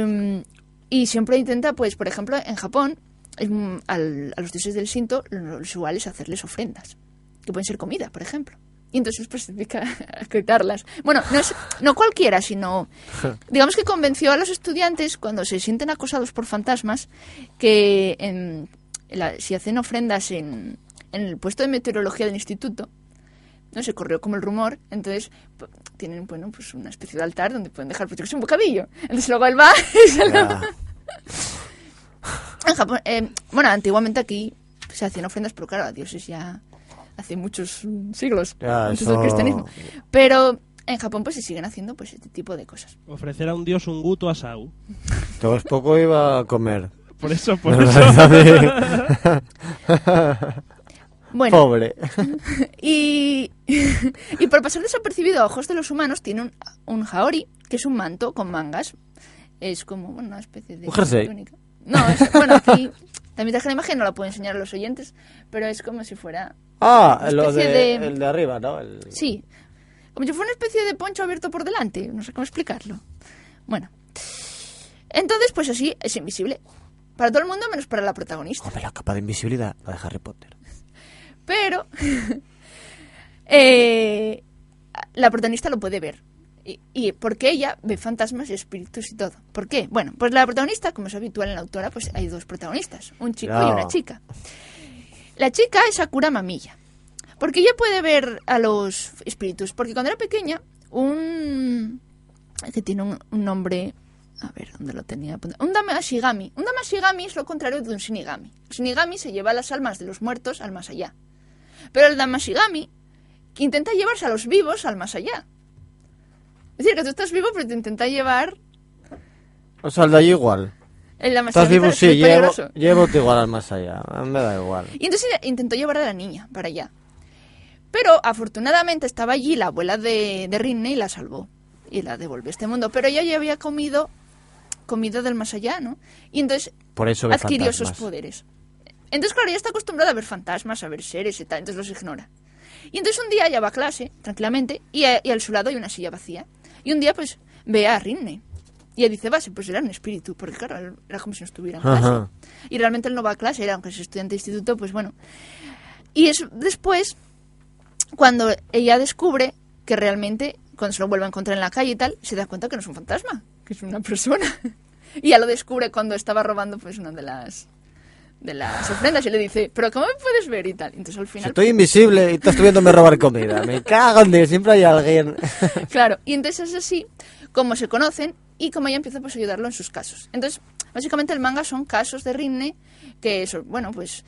y siempre intenta, pues, por ejemplo, en Japón, mm, a los dioses del Shinto, lo usual es hacerles ofrendas, que pueden ser comida, por ejemplo. Y entonces pues se dedica a. Bueno, no, es, no cualquiera, sino... Digamos que convenció a los estudiantes, cuando se sienten acosados por fantasmas, que en la- si hacen ofrendas en, en el puesto de meteorología del instituto, no se corrió como el rumor, entonces tienen bueno pues una especie de altar donde pueden dejar pues, yo sé, un bocadillo. Entonces luego él va y se lo- Ya. En Japón, eh, bueno, antiguamente aquí se hacían ofrendas, pero claro, a dioses ya hace muchos mm, siglos Ya, antes eso- del cristianismo. Pero en Japón pues se siguen haciendo pues este tipo de cosas. Ofrecer a un dios un guto a Sau. Todo es poco iba a comer. Por eso, por No, eso. Bueno, Pobre. y, y por pasar desapercibido a ojos de los humanos tiene un, un haori, que es un manto con mangas. Es como bueno, una especie de Un jersey. túnica. No, es- bueno, aquí también traje la imagen, no la puedo enseñar a los oyentes, pero es como si fuera Ah, lo de, de- el de arriba, ¿no? El- Sí, como si fuera una especie de poncho abierto por delante, no sé cómo explicarlo. Bueno, entonces pues así es invisible. Para todo el mundo menos para la protagonista. Hombre, la capa de invisibilidad, la de Harry Potter. Pero eh, la protagonista lo puede ver. Y, y porque ella ve fantasmas y espíritus y todo. ¿Por qué? Bueno, pues la protagonista, como es habitual en la autora, pues hay dos protagonistas, un chico y una chica. La chica es Sakura Mamilla. Porque ella puede ver a los espíritus. Porque cuando era pequeña, un... que tiene un, nombre... A ver, ¿dónde lo tenía? apuntado? Un Damashigami. Un Damashigami es lo contrario de un Shinigami. El Shinigami se lleva las almas de los muertos al más allá. Pero el Damashigami que intenta llevarse a los vivos al más allá. Es decir, que tú estás vivo, pero te intenta llevar O sea, allí igual. El sí, llevo, llevo igual al más allá. Me da igual. Y entonces intentó llevar a la niña para allá. Pero afortunadamente estaba allí la abuela de, de Rinne y la salvó. Y la devolvió a este mundo. Pero ella ya había comido comida del más allá, ¿no? Y entonces Por eso adquirió esos fantasmas. poderes. Entonces, claro, ella está acostumbrada a ver fantasmas, a ver seres y tal, entonces los ignora. Y entonces un día ella va a clase, tranquilamente, y a, y a su lado hay una silla vacía. Y un día, pues, ve a Rinne. Y ella dice, va, pues era un espíritu, porque claro, él- era como si no estuviera en clase. Ajá. Y realmente él no va a clase, era aunque es estudiante de instituto, pues bueno. Y es después cuando ella descubre que realmente, cuando se lo vuelve a encontrar en la calle y tal, se da cuenta que no es un fantasma, que es una persona. Y ya lo descubre cuando estaba robando pues una de las de las ofrendas y le dice, pero ¿cómo me puedes ver? y tal. Entonces al final... estoy invisible y estás viéndome robar comida. Me cago en Dios, siempre hay alguien. Claro, y entonces es así como se conocen y como ella empieza pues, a ayudarlo en sus casos. Entonces, básicamente el manga son casos de Rinne que son, bueno, pues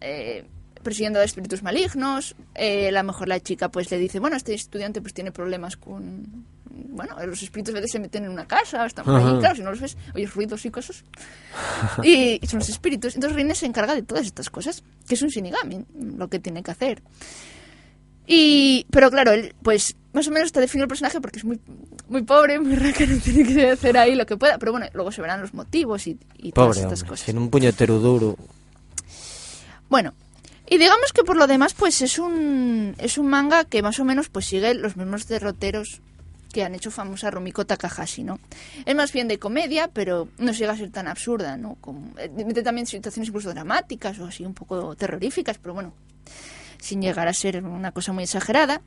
eh, persiguiendo a espíritus malignos. eh, a lo mejor la chica pues le dice, bueno, este estudiante pues tiene problemas con... Bueno, los espíritus a veces se meten en una casa, están por ahí, claro, si no los ves, oyes ruidos y cosas. Y, y son los espíritus. Entonces Rinne se encarga de todas estas cosas, que es un shinigami, lo que tiene que hacer. Y, pero claro, él, pues, más o menos está definido el personaje porque es muy, muy pobre, muy rácano, tiene que hacer ahí lo que pueda. Pero bueno, luego se verán los motivos y, y todas estas hombre, cosas. sin un puñetero duro. Bueno, y digamos que por lo demás, pues es un, es un manga que más o menos pues sigue los mismos derroteros que han hecho famosa Rumiko Takahashi, ¿no? Es más bien de comedia, pero no llega a ser tan absurda, ¿no? Como, eh, mete también situaciones incluso dramáticas o así un poco terroríficas, pero bueno, sin llegar a ser una cosa muy exagerada.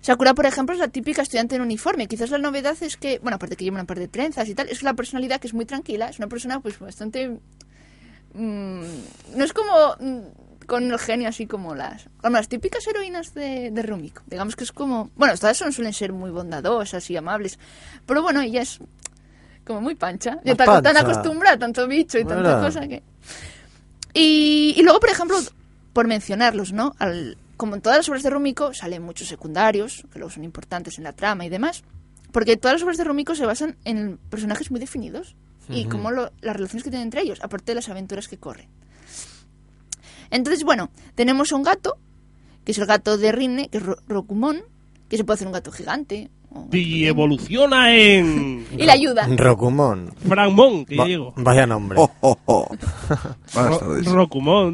Sakura, por ejemplo, es la típica estudiante en uniforme. Quizás la novedad es que, bueno, aparte que lleva una par de trenzas y tal, es la personalidad que es muy tranquila, es una persona pues bastante mm, no es como mm, con el genio así como las como las típicas heroínas de, de Rumiko. Digamos que es como... Bueno, todas son, suelen ser muy bondadosas y amables. Pero bueno, ella es como muy pancha. Ya está tan acostumbrada a tanto bicho y tanta Mira. cosa que... Y, y luego, por ejemplo, por mencionarlos, ¿no? Al- como en todas las obras de Rumiko, salen muchos secundarios, que luego son importantes en la trama y demás. Porque todas las obras de Rumiko se basan en personajes muy definidos y cómo lo- las relaciones que tienen entre ellos, aparte de las aventuras que corren. Entonces, bueno, tenemos un gato, que es el gato de Rinne, que es Ro- Rokumon, que se puede hacer un gato gigante. Y evoluciona en. Y la ayuda. Rokumon. Fragmón, que Va- ya digo. vaya nombre. Oh, oh, oh.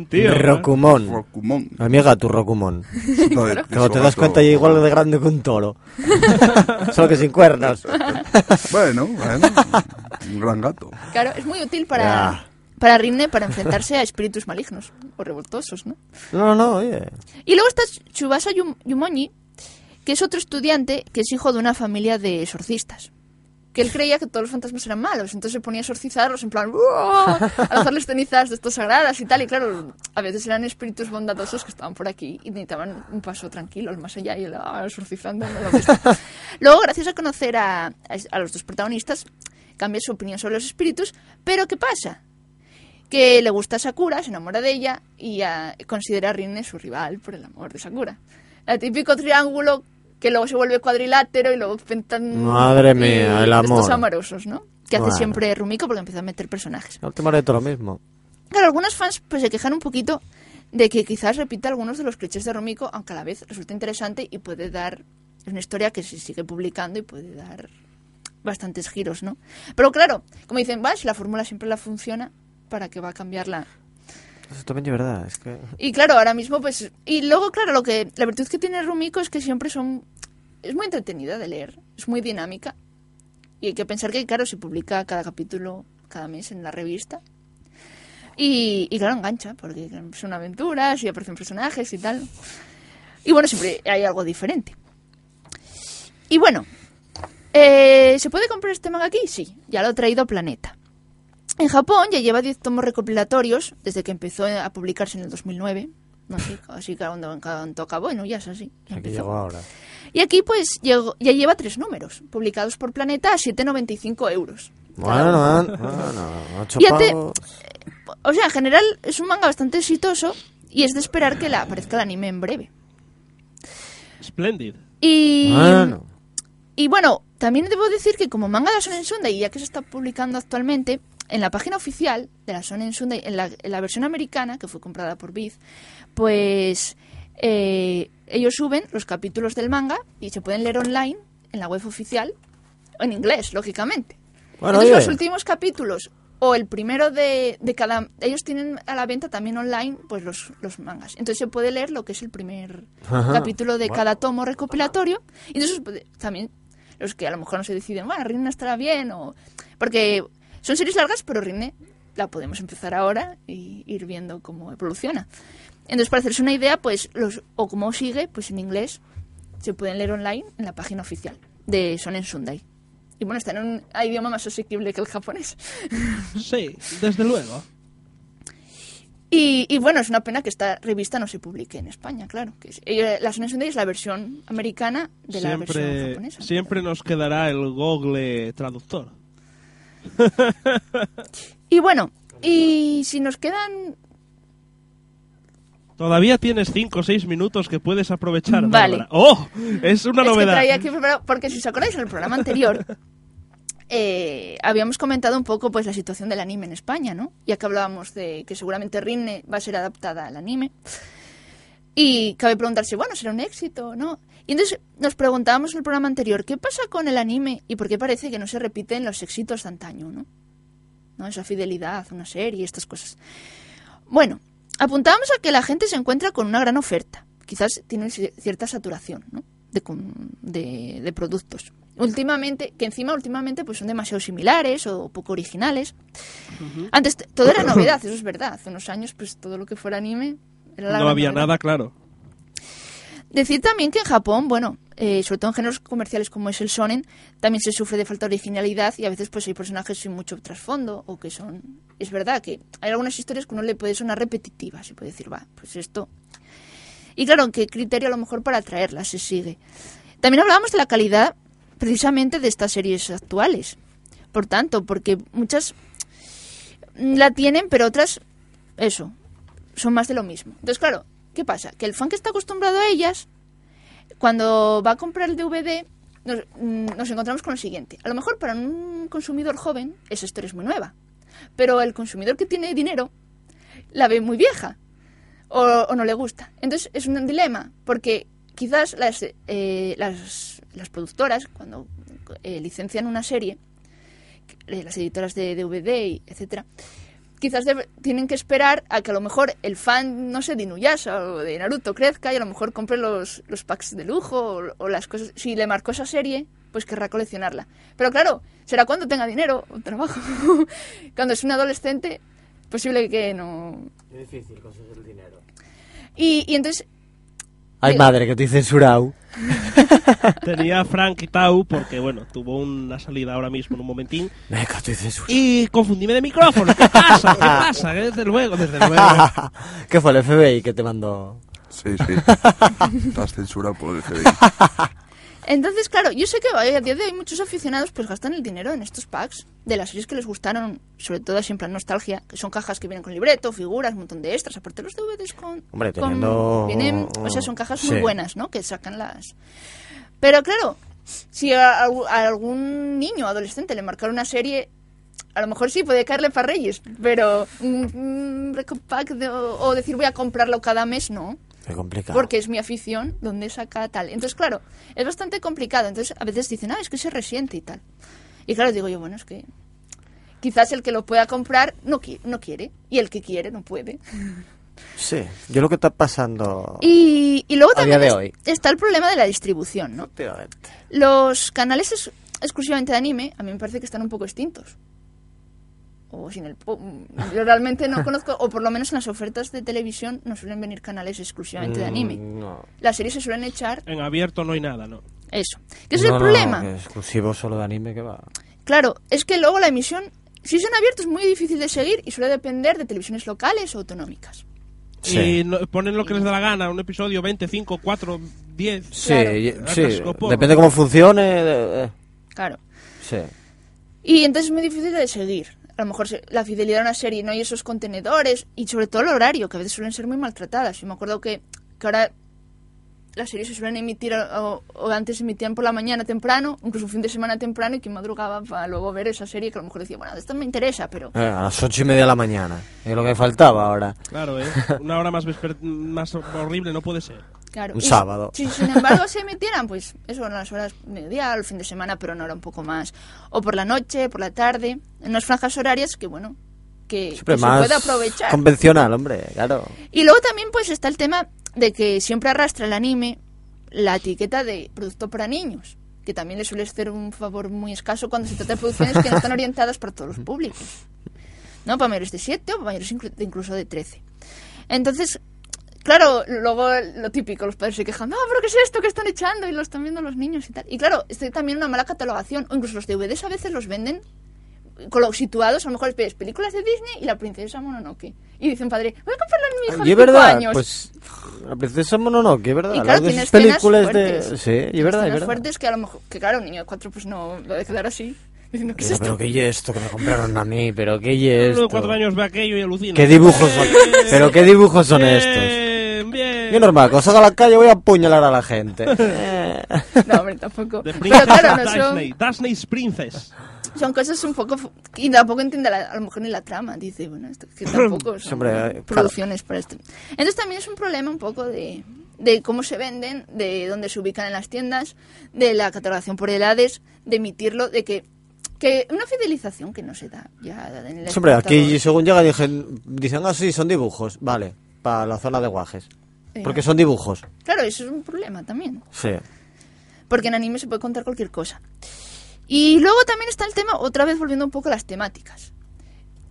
Tío. Rokumon. Rokumon. Amiga, tu Rokumon. No, de- de Cuando te das cuenta ya igual de grande que un toro. Solo que sin cuernos. Bueno, bueno. Un gran gato. Claro, es muy útil para, Ya. para Rinne para enfrentarse a espíritus malignos o revoltosos, ¿no? No, no, oye. Y luego está Tsubasa Yum- Yumoñi, que es otro estudiante que es hijo de una familia de exorcistas. Que él creía que todos los fantasmas eran malos, entonces se ponía a exorcizarlos en plan "Uah", a lanzarles cenizas de estos sagradas y tal. Y claro, a veces eran espíritus bondadosos que estaban por aquí y necesitaban un paso tranquilo, al más allá y ah, exorcizando. Luego, gracias a conocer a, a- a los dos protagonistas, cambia su opinión sobre los espíritus. Pero ¿qué pasa? que le gusta a Sakura, se enamora de ella y considera a Rinne su rival por el amor de Sakura. El típico triángulo que luego se vuelve cuadrilátero y luego pentan... Madre mía, Estos amor. amorosos, ¿no? Que hace Bueno. siempre Rumiko porque empieza a meter personajes. No te molesto lo mismo. Claro, algunos fans pues se quejan un poquito de que quizás repita algunos de los clichés de Rumiko, aunque a la vez resulta interesante y puede dar es una historia que se sigue publicando y puede dar bastantes giros, ¿no? Pero claro, como dicen, va, si la fórmula siempre la funciona, ¿para qué va a cambiarla? Y claro, ahora mismo pues y luego claro, lo que la virtud que tiene Rumiko es que siempre son es muy entretenida de leer, es muy dinámica. Y hay que pensar que claro, se publica cada capítulo cada mes en la revista. Y, y claro, engancha, porque son aventuras y aparecen personajes y tal. Y bueno, siempre hay algo diferente. Y bueno, eh, ¿se puede comprar este manga aquí? Sí, ya lo ha traído Planeta. En Japón ya lleva 10 tomos recopilatorios desde que empezó a publicarse en el 2009. No sé, así que cuando, cuando acabó, bueno, ya es así. ya Aquí llegó ahora. Y aquí pues llegó- ya lleva tres números, publicados por Planeta a 7,95 euros. Bueno, bueno, bueno, ocho pavos. O sea, en general es un manga bastante exitoso y es de esperar que la aparezca el anime en breve. Splendid. Y, Bueno. y bueno, también debo decir que como manga de la Shonen Sunday, ya que se está publicando actualmente, en la página oficial de la Shonen Sunday, en la, en la versión americana, que fue comprada por Viz, pues eh, ellos suben los capítulos del manga y se pueden leer online en la web oficial, en inglés, lógicamente. Bueno, Entonces los últimos capítulos o el primero de, de cada... Ellos tienen a la venta también online pues los, los mangas. Entonces se puede leer lo que es el primer Ajá. capítulo de cada tomo recopilatorio. Y entonces puede- también los que a lo mejor no se deciden, bueno, Rinne estará bien o... Porque son series largas, pero Rinne la podemos empezar ahora y ir viendo cómo evoluciona. Entonces, para hacerse una idea, pues, los, o cómo sigue, pues en inglés se pueden leer online en la página oficial de Sonen Sunday. Y bueno, está en un idioma más asequible que el japonés. Sí, desde luego. Y, y bueno, es una pena que esta revista no se publique en España, claro. Que es- eh, la Sonen Sunday es la versión americana de la versión japonesa. siempre nos quedará el Google Traductor. Y bueno, y si nos quedan... Todavía tienes 5 o 6 minutos que puedes aprovechar. Vale. Bárbara. ¡Oh! Es una es que novedad. traía aquí preparado- porque si os acordáis en el programa anterior, eh, habíamos comentado un poco pues la situación del anime en España, ¿no? Ya que hablábamos de que seguramente Rinne va a ser adaptada al anime. Y cabe preguntarse, bueno, ¿será un éxito o no? Y entonces nos preguntábamos en el programa anterior, ¿qué pasa con el anime y por qué parece que no se repiten los éxitos de antaño, ¿no? ¿No? Esa fidelidad, una serie, estas cosas. Bueno, apuntábamos a que la gente se encuentra con una gran oferta. Quizás tiene ci- cierta saturación, ¿no? De, de, de productos. Últimamente, que encima últimamente pues son demasiado similares o poco originales. Antes todo era novedad, eso es verdad. Hace unos años pues todo lo que fuera anime era la No había novedad. nada claro. Decir también que en Japón, bueno, eh, sobre todo en géneros comerciales como es el shonen, también se sufre de falta de originalidad y a veces pues hay personajes sin mucho trasfondo o que son... Es verdad que hay algunas historias que uno le puede sonar repetitivas y puede decir, va, pues esto... Y claro, ¿qué criterio a lo mejor para atraerlas se sigue? También hablábamos de la calidad precisamente de estas series actuales. Por tanto, porque muchas la tienen, pero otras, eso, son más de lo mismo. Entonces, claro, ¿qué pasa? Que el fan que está acostumbrado a ellas, cuando va a comprar el DVD, nos, mm, nos encontramos con lo siguiente. A lo mejor para un consumidor joven esa historia es muy nueva, pero el consumidor que tiene dinero la ve muy vieja o, no le gusta. Entonces es un dilema, porque quizás las, eh, las, productoras, cuando eh, licencian una serie, eh, las editoras de DVD, etcétera, quizás debe- tienen que esperar a que a lo mejor el fan, no sé, de Inuyasha o de Naruto crezca y a lo mejor compre los, los packs de lujo o, o las cosas. Si le marcó esa serie, pues querrá coleccionarla. Pero claro, será cuando tenga dinero o trabajo. cuando es un adolescente, posible que no. Es difícil conseguir el dinero. Y, y entonces, Ay, madre, que estoy censurado. Tenía Frank y Tau porque, bueno, tuvo una salida ahora mismo en un momentín. Venga, estoy censurado. Y confundíme de micrófono. ¿Qué pasa? ¿Qué pasa? Desde luego, desde luego. ¿Qué fue el FBI que te mandó? Sí, sí. Estás censurado por el FBI. Entonces, claro, yo sé que a día de hoy muchos aficionados pues gastan el dinero en estos packs de las series que les gustaron, sobre todo así en plan nostalgia, que son cajas que vienen con libreto, figuras, un montón de extras, aparte los DVDs con... Hombre, con- teniendo- vienen, o sea, son cajas muy buenas, ¿no? Que sacan las... Pero claro, si a, a algún niño o adolescente le marcaron una serie, a lo mejor sí puede caerle para Reyes, pero un, un record pack de- o, o decir voy a comprarlo cada mes, no. Qué complicado. Porque es mi afición, donde saca tal. Entonces, claro, es bastante complicado. Entonces, a veces dicen, ah, es que se resiente y tal. Y claro, digo yo, bueno, es que quizás el que lo pueda comprar no, qui- no quiere. Y el que quiere no puede. Sí, yo lo que está pasando... Y, y luego también es- hoy. está el problema de la distribución, ¿no? Los canales ex- exclusivamente de anime, a mí me parece que están un poco extintos. O sin el... po- Yo realmente no conozco, o por lo menos en las ofertas de televisión no suelen venir canales exclusivamente de anime. Mm, No. Las series se suelen echar En abierto no hay nada, ¿no? eso. ¿Qué es No, el problema? que exclusivo solo de anime que va. Claro, es que luego la emisión, si son abiertos, es muy difícil de seguir y suele depender de televisiones locales o autonómicas. Sí. Y no- ponen lo que les da la gana, un episodio 25, 4, 10. Sí, Claro. Depende cómo funcione. de- Claro. sí. Y entonces es muy difícil de seguir. A lo mejor se- la fidelidad a una serie no hay esos contenedores y sobre todo el horario, que a veces suelen ser muy maltratadas. Yo me acuerdo que, que ahora las series se suelen emitir o, o antes se emitían por la mañana temprano, incluso un fin de semana temprano y que madrugaba para luego ver esa serie que a lo mejor decía, bueno, esto me interesa, pero... Eh, a las ocho y media de la mañana. Es lo que faltaba ahora. Claro, ¿eh? Una hora más, más horrible no puede ser. Claro. Un Y sábado. Si, sin embargo se emitieran, pues eso, en las horas mediodía, al fin de semana, pero no era un poco más. O por la noche, por la tarde, en unas franjas horarias que, bueno, que, se puede aprovechar. convencional, hombre, claro. Y luego también pues está el tema de que siempre arrastra el anime la etiqueta de producto para niños, que también le suele hacer un favor muy escaso cuando se trata de producciones que no están orientadas para todos los públicos. ¿No? Para mayores de 7 o para mayores incluso de 13. Entonces, claro, luego lo típico, los padres se quejan, no, pero ¿qué es esto que están echando? Y lo están viendo los niños y tal. Y claro, es también una mala catalogación, o incluso los DVDs a veces los venden con los situados, a lo mejor ves películas de Disney y la princesa Mononoke. Y dicen, padre, voy a comprarlo a mi hijo Y de es cinco verdad, años. pues la princesa Mononoke, es verdad. Y claro, tiene películas de... Sí, y es verdad, es verdad. fuertes que a lo mejor, que claro, un niño de cuatro pues no lo de quedar así. Diciendo, ¿qué es esto? pero qué y esto que me compraron a mí, pero qué y Uno de esto. cuatro años ve aquello y alucina. ¿Qué dibujos son? Pero qué dibujos son estos. Bien. Yo normal, cuando salga a la calle voy a apuñalar a la gente. Eh. No, hombre, tampoco. The Pero claro, no son, Disney. Disney's Princess. son cosas un poco... Y tampoco entiende la- a lo mejor ni la trama. Dice, bueno, esto que tampoco son Hombre, eh, claro. producciones para esto. Entonces también es un problema un poco de, de cómo se venden, de dónde se ubican en las tiendas, de la catalogación por edades, de emitirlo, de que... Que una fidelización que no se da ya en el Hombre, aquí según llega dicen, dicen, ah, sí, son dibujos. Vale, para la zona de guajes. Porque son dibujos. Claro, eso es un problema también. Sí. porque en anime se puede contar cualquier cosa. Y luego también está el tema, otra vez volviendo un poco a las temáticas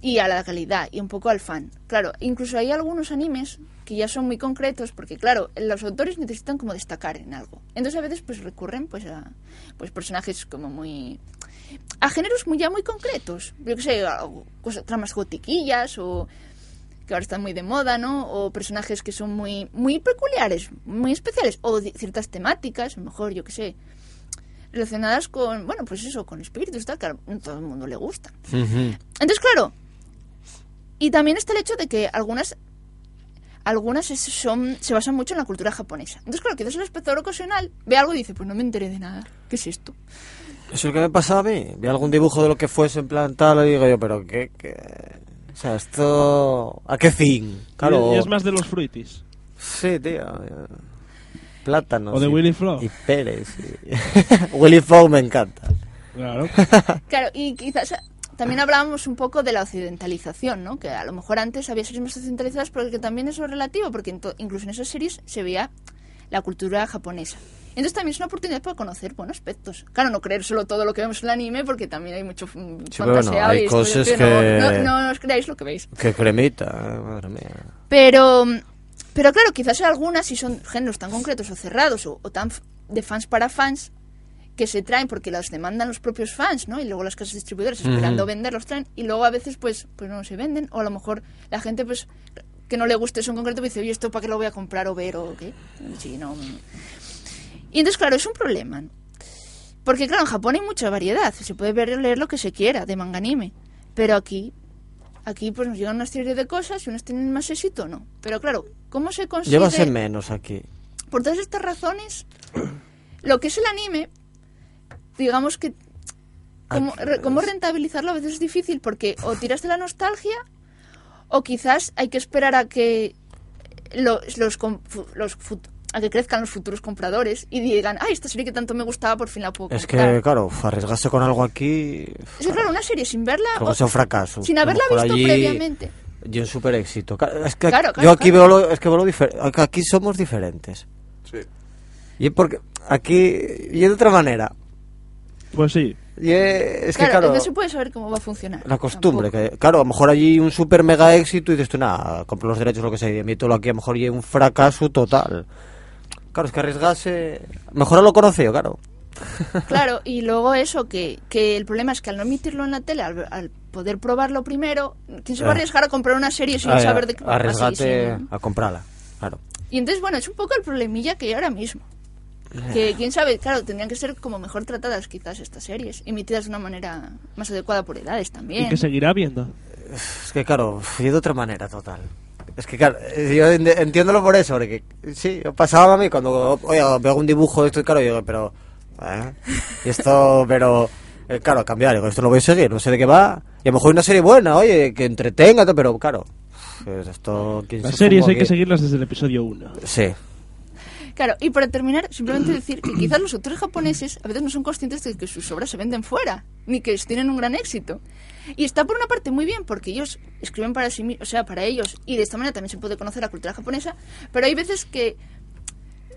y a la calidad y un poco al fan. Claro, incluso hay algunos animes que ya son muy concretos porque claro, los autores necesitan como destacar en algo. Entonces a veces pues recurren pues a pues personajes como muy a géneros muy ya muy concretos. Yo que sé, a cosas, tramas gotiquillas o que ahora están muy de moda, ¿no? O personajes que son muy muy peculiares, muy especiales o ciertas temáticas, a lo mejor yo que sé, relacionadas con, bueno, pues eso, con espíritus tal, que a todo el mundo le gusta. Entonces, claro, y también está el hecho de que algunas algunas son se basan mucho en la cultura japonesa. Entonces, claro, quizás el espectador ocasional ve algo y dice, pues no me enteré de nada. ¿Qué es esto? Eso es lo que me pasa a mí. Vi algún dibujo de lo que fuese en plan tal y digo yo, pero qué, qué... O sea, esto... ¿A qué fin? Claro. Y es más de los fruitis. Sí, tío. Plátanos. O de y- Willy Flow. Y Pérez. y- Willy Flow me encanta. Claro. Claro, y quizás eh, también hablábamos un poco de la occidentalización, ¿no? Que a lo mejor antes había series más occidentalizadas, pero que también eso es relativo, porque incluso en esas series se veía la cultura japonesa. Entonces también es una oportunidad para conocer buenos aspectos. Claro, no creer solo todo lo que vemos en el anime, porque también hay mucho Sí, bueno, hay y cosas que- No, no, no os creáis lo que veis. Qué cremita, madre mía. Pero, pero claro, quizás algunas, si son géneros tan concretos o cerrados o, o tan de fans para fans, que se traen porque los demandan los propios fans, ¿no? Y luego las casas distribuidoras esperando vender los traen y luego a veces pues pues no se venden o a lo mejor la gente pues que no le guste eso en concreto dice, oye, ¿esto para qué lo voy a comprar o ver o qué? Sí, no. Y entonces, claro, es un problema. ¿no? Porque claro, en Japón hay mucha variedad, se puede ver leer lo que se quiera de manga anime, pero aquí aquí pues nos llegan una serie de cosas y unos tienen más éxito o no. Pero claro, ¿cómo se consigue Llévase menos aquí. por todas estas razones, lo que es el anime, digamos que re- cómo rentabilizarlo a veces es difícil porque o tiras de la nostalgia o quizás hay que esperar a que los, los, los fut- a que crezcan los futuros compradores y digan, ay, esta serie que tanto me gustaba por fin la puedo Es comprar. que, claro, arriesgarse con algo aquí. Es que, claro, una serie sin verla o- sea un fracaso. sin haberla visto allí- previamente. Y un super éxito. Claro, Es que Claro, claro, yo aquí claro. veo lo, es que veo lo diferente. Aquí somos diferentes. Sí. Y porque aquí. Y de otra manera. Pues sí. Y es que, claro, claro. no se puede saber cómo va a funcionar. La costumbre, tampoco. que claro, a lo mejor allí un super mega éxito y dices tú, nada, compro los derechos, lo que sea, y emítelo aquí, a lo mejor y un fracaso total. Claro, es que arriesgarse. Mejor lo conocido, claro. Claro, y luego eso, que, que el problema es que al no emitirlo en la tele, al, al poder probarlo primero, ¿quién se va a Ah. arriesgar a comprar una serie sin Ah, saber de qué va a Arriesgate a comprarla, claro. Y entonces, bueno, es un poco el problemilla que hay ahora mismo. Que quién sabe, claro, tendrían que ser como mejor tratadas quizás estas series, emitidas de una manera más adecuada por edades Y también. que seguirá viendo. Es que claro, y de otra manera total. Es que claro, eh, yo en- entiéndolo por eso, porque sí, pasaba a mí cuando oye, veo un dibujo de esto y claro, yo digo, pero ¿eh? y esto, pero eh, claro, cambiar, digo, esto lo voy a seguir, no sé de qué va. Y a lo mejor una serie buena, oye, que entretenga, pero claro, pues esto ¿quién Las se series hay que aquí? seguirlas desde el episodio 1. Sí. Claro, y para terminar, simplemente decir que quizás los autores japoneses a veces no son conscientes de que sus obras se venden fuera, ni que tienen un gran éxito. Y está por una parte muy bien, porque ellos escriben para sí o sea, para ellos, y de esta manera también se puede conocer la cultura japonesa, pero hay veces que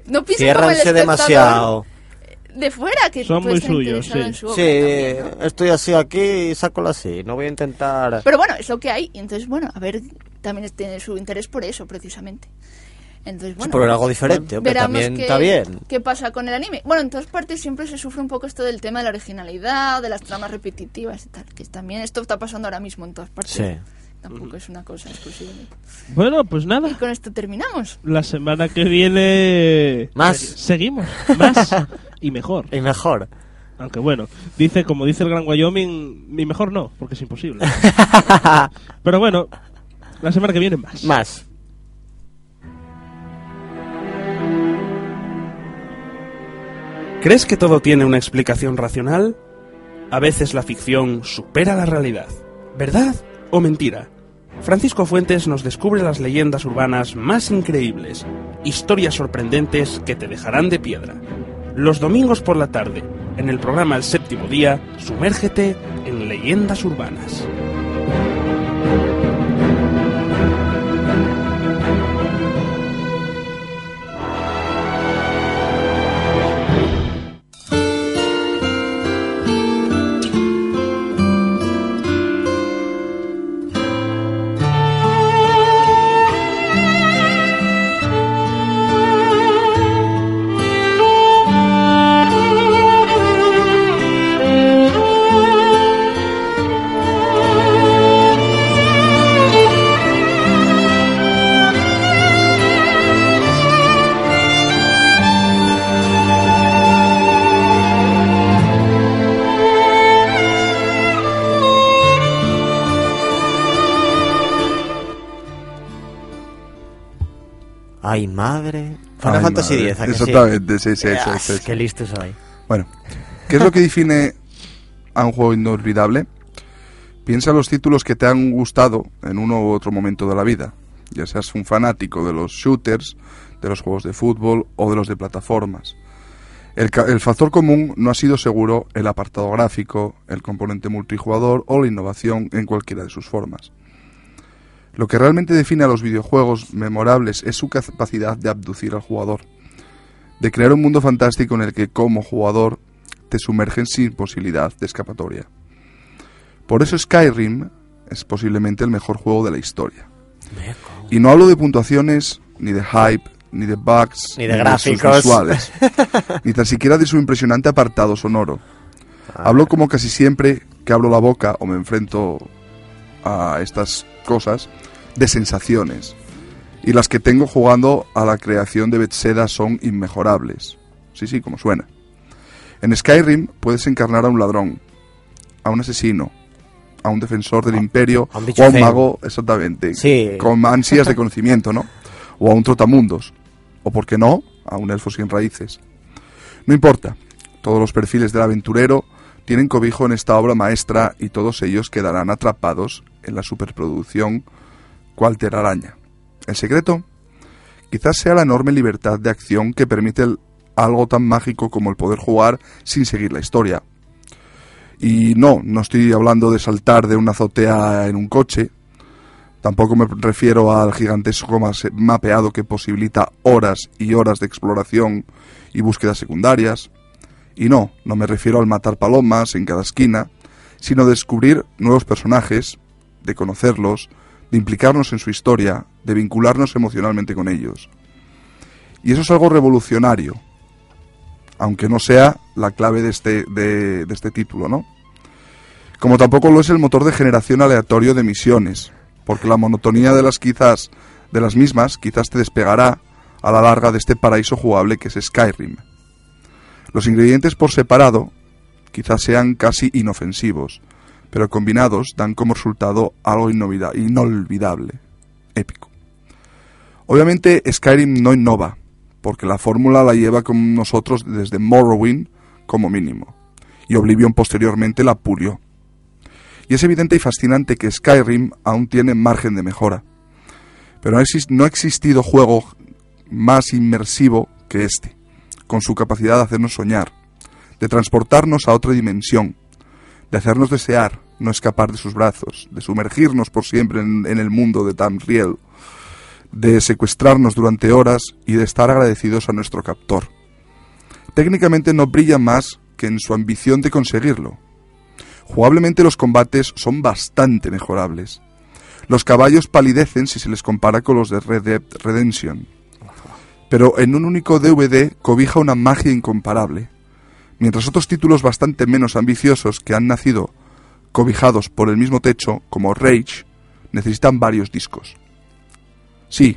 no piensan como el demasiado. de fuera, que Son muy suyos, sí. en su obra Sí, también, ¿no? estoy así aquí y sácalo así, no voy a intentar... Pero bueno, es lo que hay, y entonces, bueno, a ver, también tiene su interés por eso, precisamente. Entonces, bueno, por algo diferente, hombre, también qué, está bien. qué pasa con el anime. Bueno, en todas partes siempre se sufre un poco esto del tema de la originalidad, de las tramas repetitivas y tal, que también esto está pasando ahora mismo en todas partes. Sí. Tampoco es una cosa exclusiva. Bueno, pues Y nada. con esto terminamos. La semana que viene... Más. Seguimos. Más. y mejor. Y mejor. Aunque bueno, dice, como dice el Gran Wyoming, ni mejor no, porque es imposible. Pero bueno, la semana que viene más. Más. ¿Crees que todo tiene una explicación racional? A veces la ficción supera la realidad. ¿Verdad o mentira? Francisco Fuentes nos descubre las leyendas urbanas más increíbles, historias sorprendentes que te dejarán de piedra. Los domingos por la tarde, en el programa El Séptimo Día, sumérgete en leyendas urbanas. Ay, madre. Final Ay, Fantasy madre. X, ¿a que sí? Exactamente, sí, sí, Ah, eso, eso. Qué listo soy. Bueno, ¿qué es lo que define a un juego inolvidable? Piensa en los títulos que te han gustado en uno u otro momento de la vida. Ya seas un fanático de los shooters, de los juegos de fútbol o de los de plataformas. El, el factor común no ha sido seguro el apartado gráfico, el componente multijugador o la innovación en cualquiera de sus formas. Lo que realmente define a los videojuegos memorables es su capacidad de abducir al jugador, de crear un mundo fantástico en el que como jugador te sumergen sin posibilidad de escapatoria. Por eso Skyrim es posiblemente el mejor juego de la historia. Y no hablo de puntuaciones, ni de hype, ni de bugs, Ni de gráficos. visuales, ni tan siquiera de su impresionante apartado sonoro. Hablo como casi siempre que abro la boca o me enfrento a estas cosas de sensaciones. Y las que tengo jugando a la creación de Bethesda son inmejorables. Sí, sí, como suena. En Skyrim puedes encarnar a un ladrón, a un asesino, a un defensor del imperio a un bicho o a un mago, exactamente, Sí. con ansias de conocimiento, ¿no? O a un trotamundos, o por qué no, a un elfo sin raíces. No importa, todos los perfiles del aventurero tienen cobijo en esta obra maestra y todos ellos quedarán atrapados en la superproducción cual telaraña. El secreto quizás sea la enorme libertad de acción que permite algo tan mágico como el poder jugar sin seguir la historia. Y no, no estoy hablando de saltar de una azotea en un coche, tampoco me refiero al gigantesco mapeado que posibilita horas y horas de exploración y búsquedas secundarias. Y no, no me refiero al matar palomas en cada esquina, sino descubrir nuevos personajes, de conocerlos, de implicarnos en su historia, de vincularnos emocionalmente con ellos. Y eso es algo revolucionario, aunque no sea la clave de este, de, este título, ¿no? Como tampoco lo es el motor de generación aleatorio de misiones, porque la monotonía de las quizás de las mismas quizás te despegará a la larga de este paraíso jugable que es Skyrim. Los ingredientes por separado quizás sean casi inofensivos, pero combinados dan como resultado algo inolvidable, épico. Obviamente Skyrim no innova, porque la fórmula la lleva con nosotros desde Morrowind como mínimo, y Oblivion posteriormente la pulió. Y es evidente y fascinante que Skyrim aún tiene margen de mejora, pero no ha existido juego más inmersivo que este, con su capacidad de hacernos soñar, de transportarnos a otra dimensión, de hacernos desear no escapar de sus brazos, de sumergirnos por siempre en, el mundo de Tamriel, de secuestrarnos durante horas y de estar agradecidos a nuestro captor. Técnicamente no brilla más que en su ambición de conseguirlo. Jugablemente los combates son bastante mejorables. Los caballos palidecen si se les compara con los de Red Dead Redemption. Pero en un único DVD cobija una magia incomparable. Mientras otros títulos bastante menos ambiciosos que han nacido cobijados por el mismo techo, como Rage, necesitan varios discos. Sí,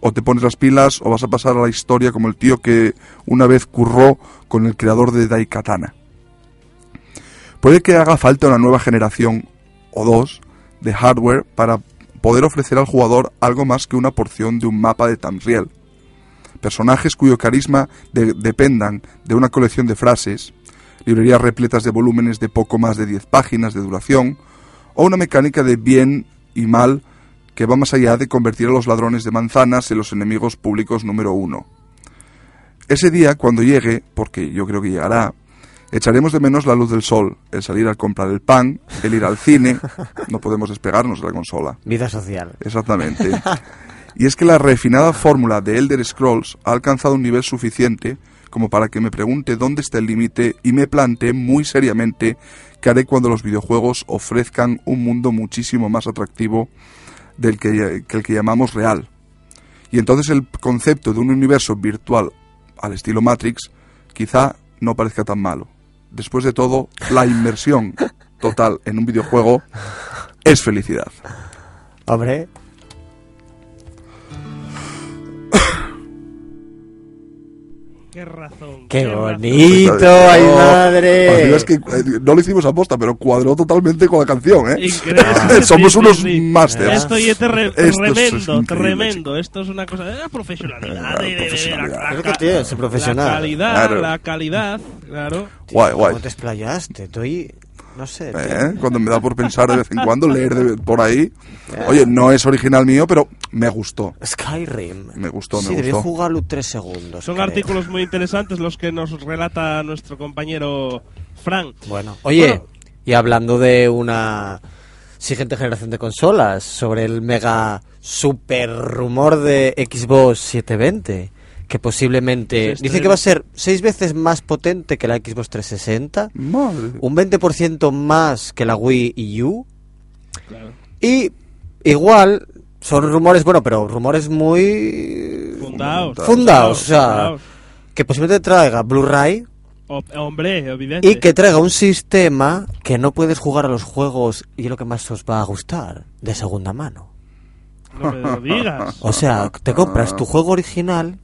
o te pones las pilas o vas a pasar a la historia como el tío que una vez curró con el creador de Daikatana. Puede que haga falta una nueva generación o dos de hardware para poder ofrecer al jugador algo más que una porción de un mapa de Tamriel. Personajes cuyo carisma de- dependan de una colección de frases, librerías repletas de volúmenes de poco más de 10 páginas de duración, o una mecánica de bien y mal que va más allá de convertir a los ladrones de manzanas en los enemigos públicos número uno. Ese día, cuando llegue, porque yo creo que llegará, echaremos de menos la luz del sol, el salir a comprar el pan, el ir al cine, no podemos despegarnos de la consola. Vida social. Exactamente. Y es que la refinada fórmula de Elder Scrolls ha alcanzado un nivel suficiente como para que me pregunte dónde está el límite y me plantee muy seriamente qué haré cuando los videojuegos ofrezcan un mundo muchísimo más atractivo del que, que el que llamamos real. Y entonces el concepto de un universo virtual al estilo Matrix quizá no parezca tan malo. Después de todo, la inmersión total en un videojuego es felicidad. Hombre, Qué razón. qué bonito, ay No, madre. es que eh, no lo hicimos a posta, pero cuadró totalmente con la canción, ¿eh? Increíble. Somos sí, unos sí. masters. Esto y es terre- Esto es tremendo, tremendo. Esto es una cosa de la profesionalidad. de- de- de- de- profesionalidad. la- profesional. Calidad, Claro. la calidad, claro. Guay, guay. ¿Cómo te explayaste? Estoy, no sé. ¿Eh? Cuando me da por pensar de vez en cuando, leer de- por ahí. Oye, no es original mío, pero me gustó. Skyrim. Me gustó, me sí, debí gustó. jugarlo tres segundos. Son creo. artículos muy interesantes los que nos relata nuestro compañero Fran. Bueno, oye, Bueno. y hablando de una siguiente generación de consolas, sobre el mega super rumor de Xbox 720, que posiblemente dice que va a ser seis veces más potente que la Xbox 360, Madre. un 20% más que la Wii U, Claro. y igual son rumores, bueno, pero rumores muy Fundados. fundados, o sea, fundados. que posiblemente traiga Blu-ray hombre, evidente. y que traiga un sistema que no puedes jugar a los juegos y es lo que más os va a gustar, de segunda mano. No me lo digas. O sea, te compras tu juego original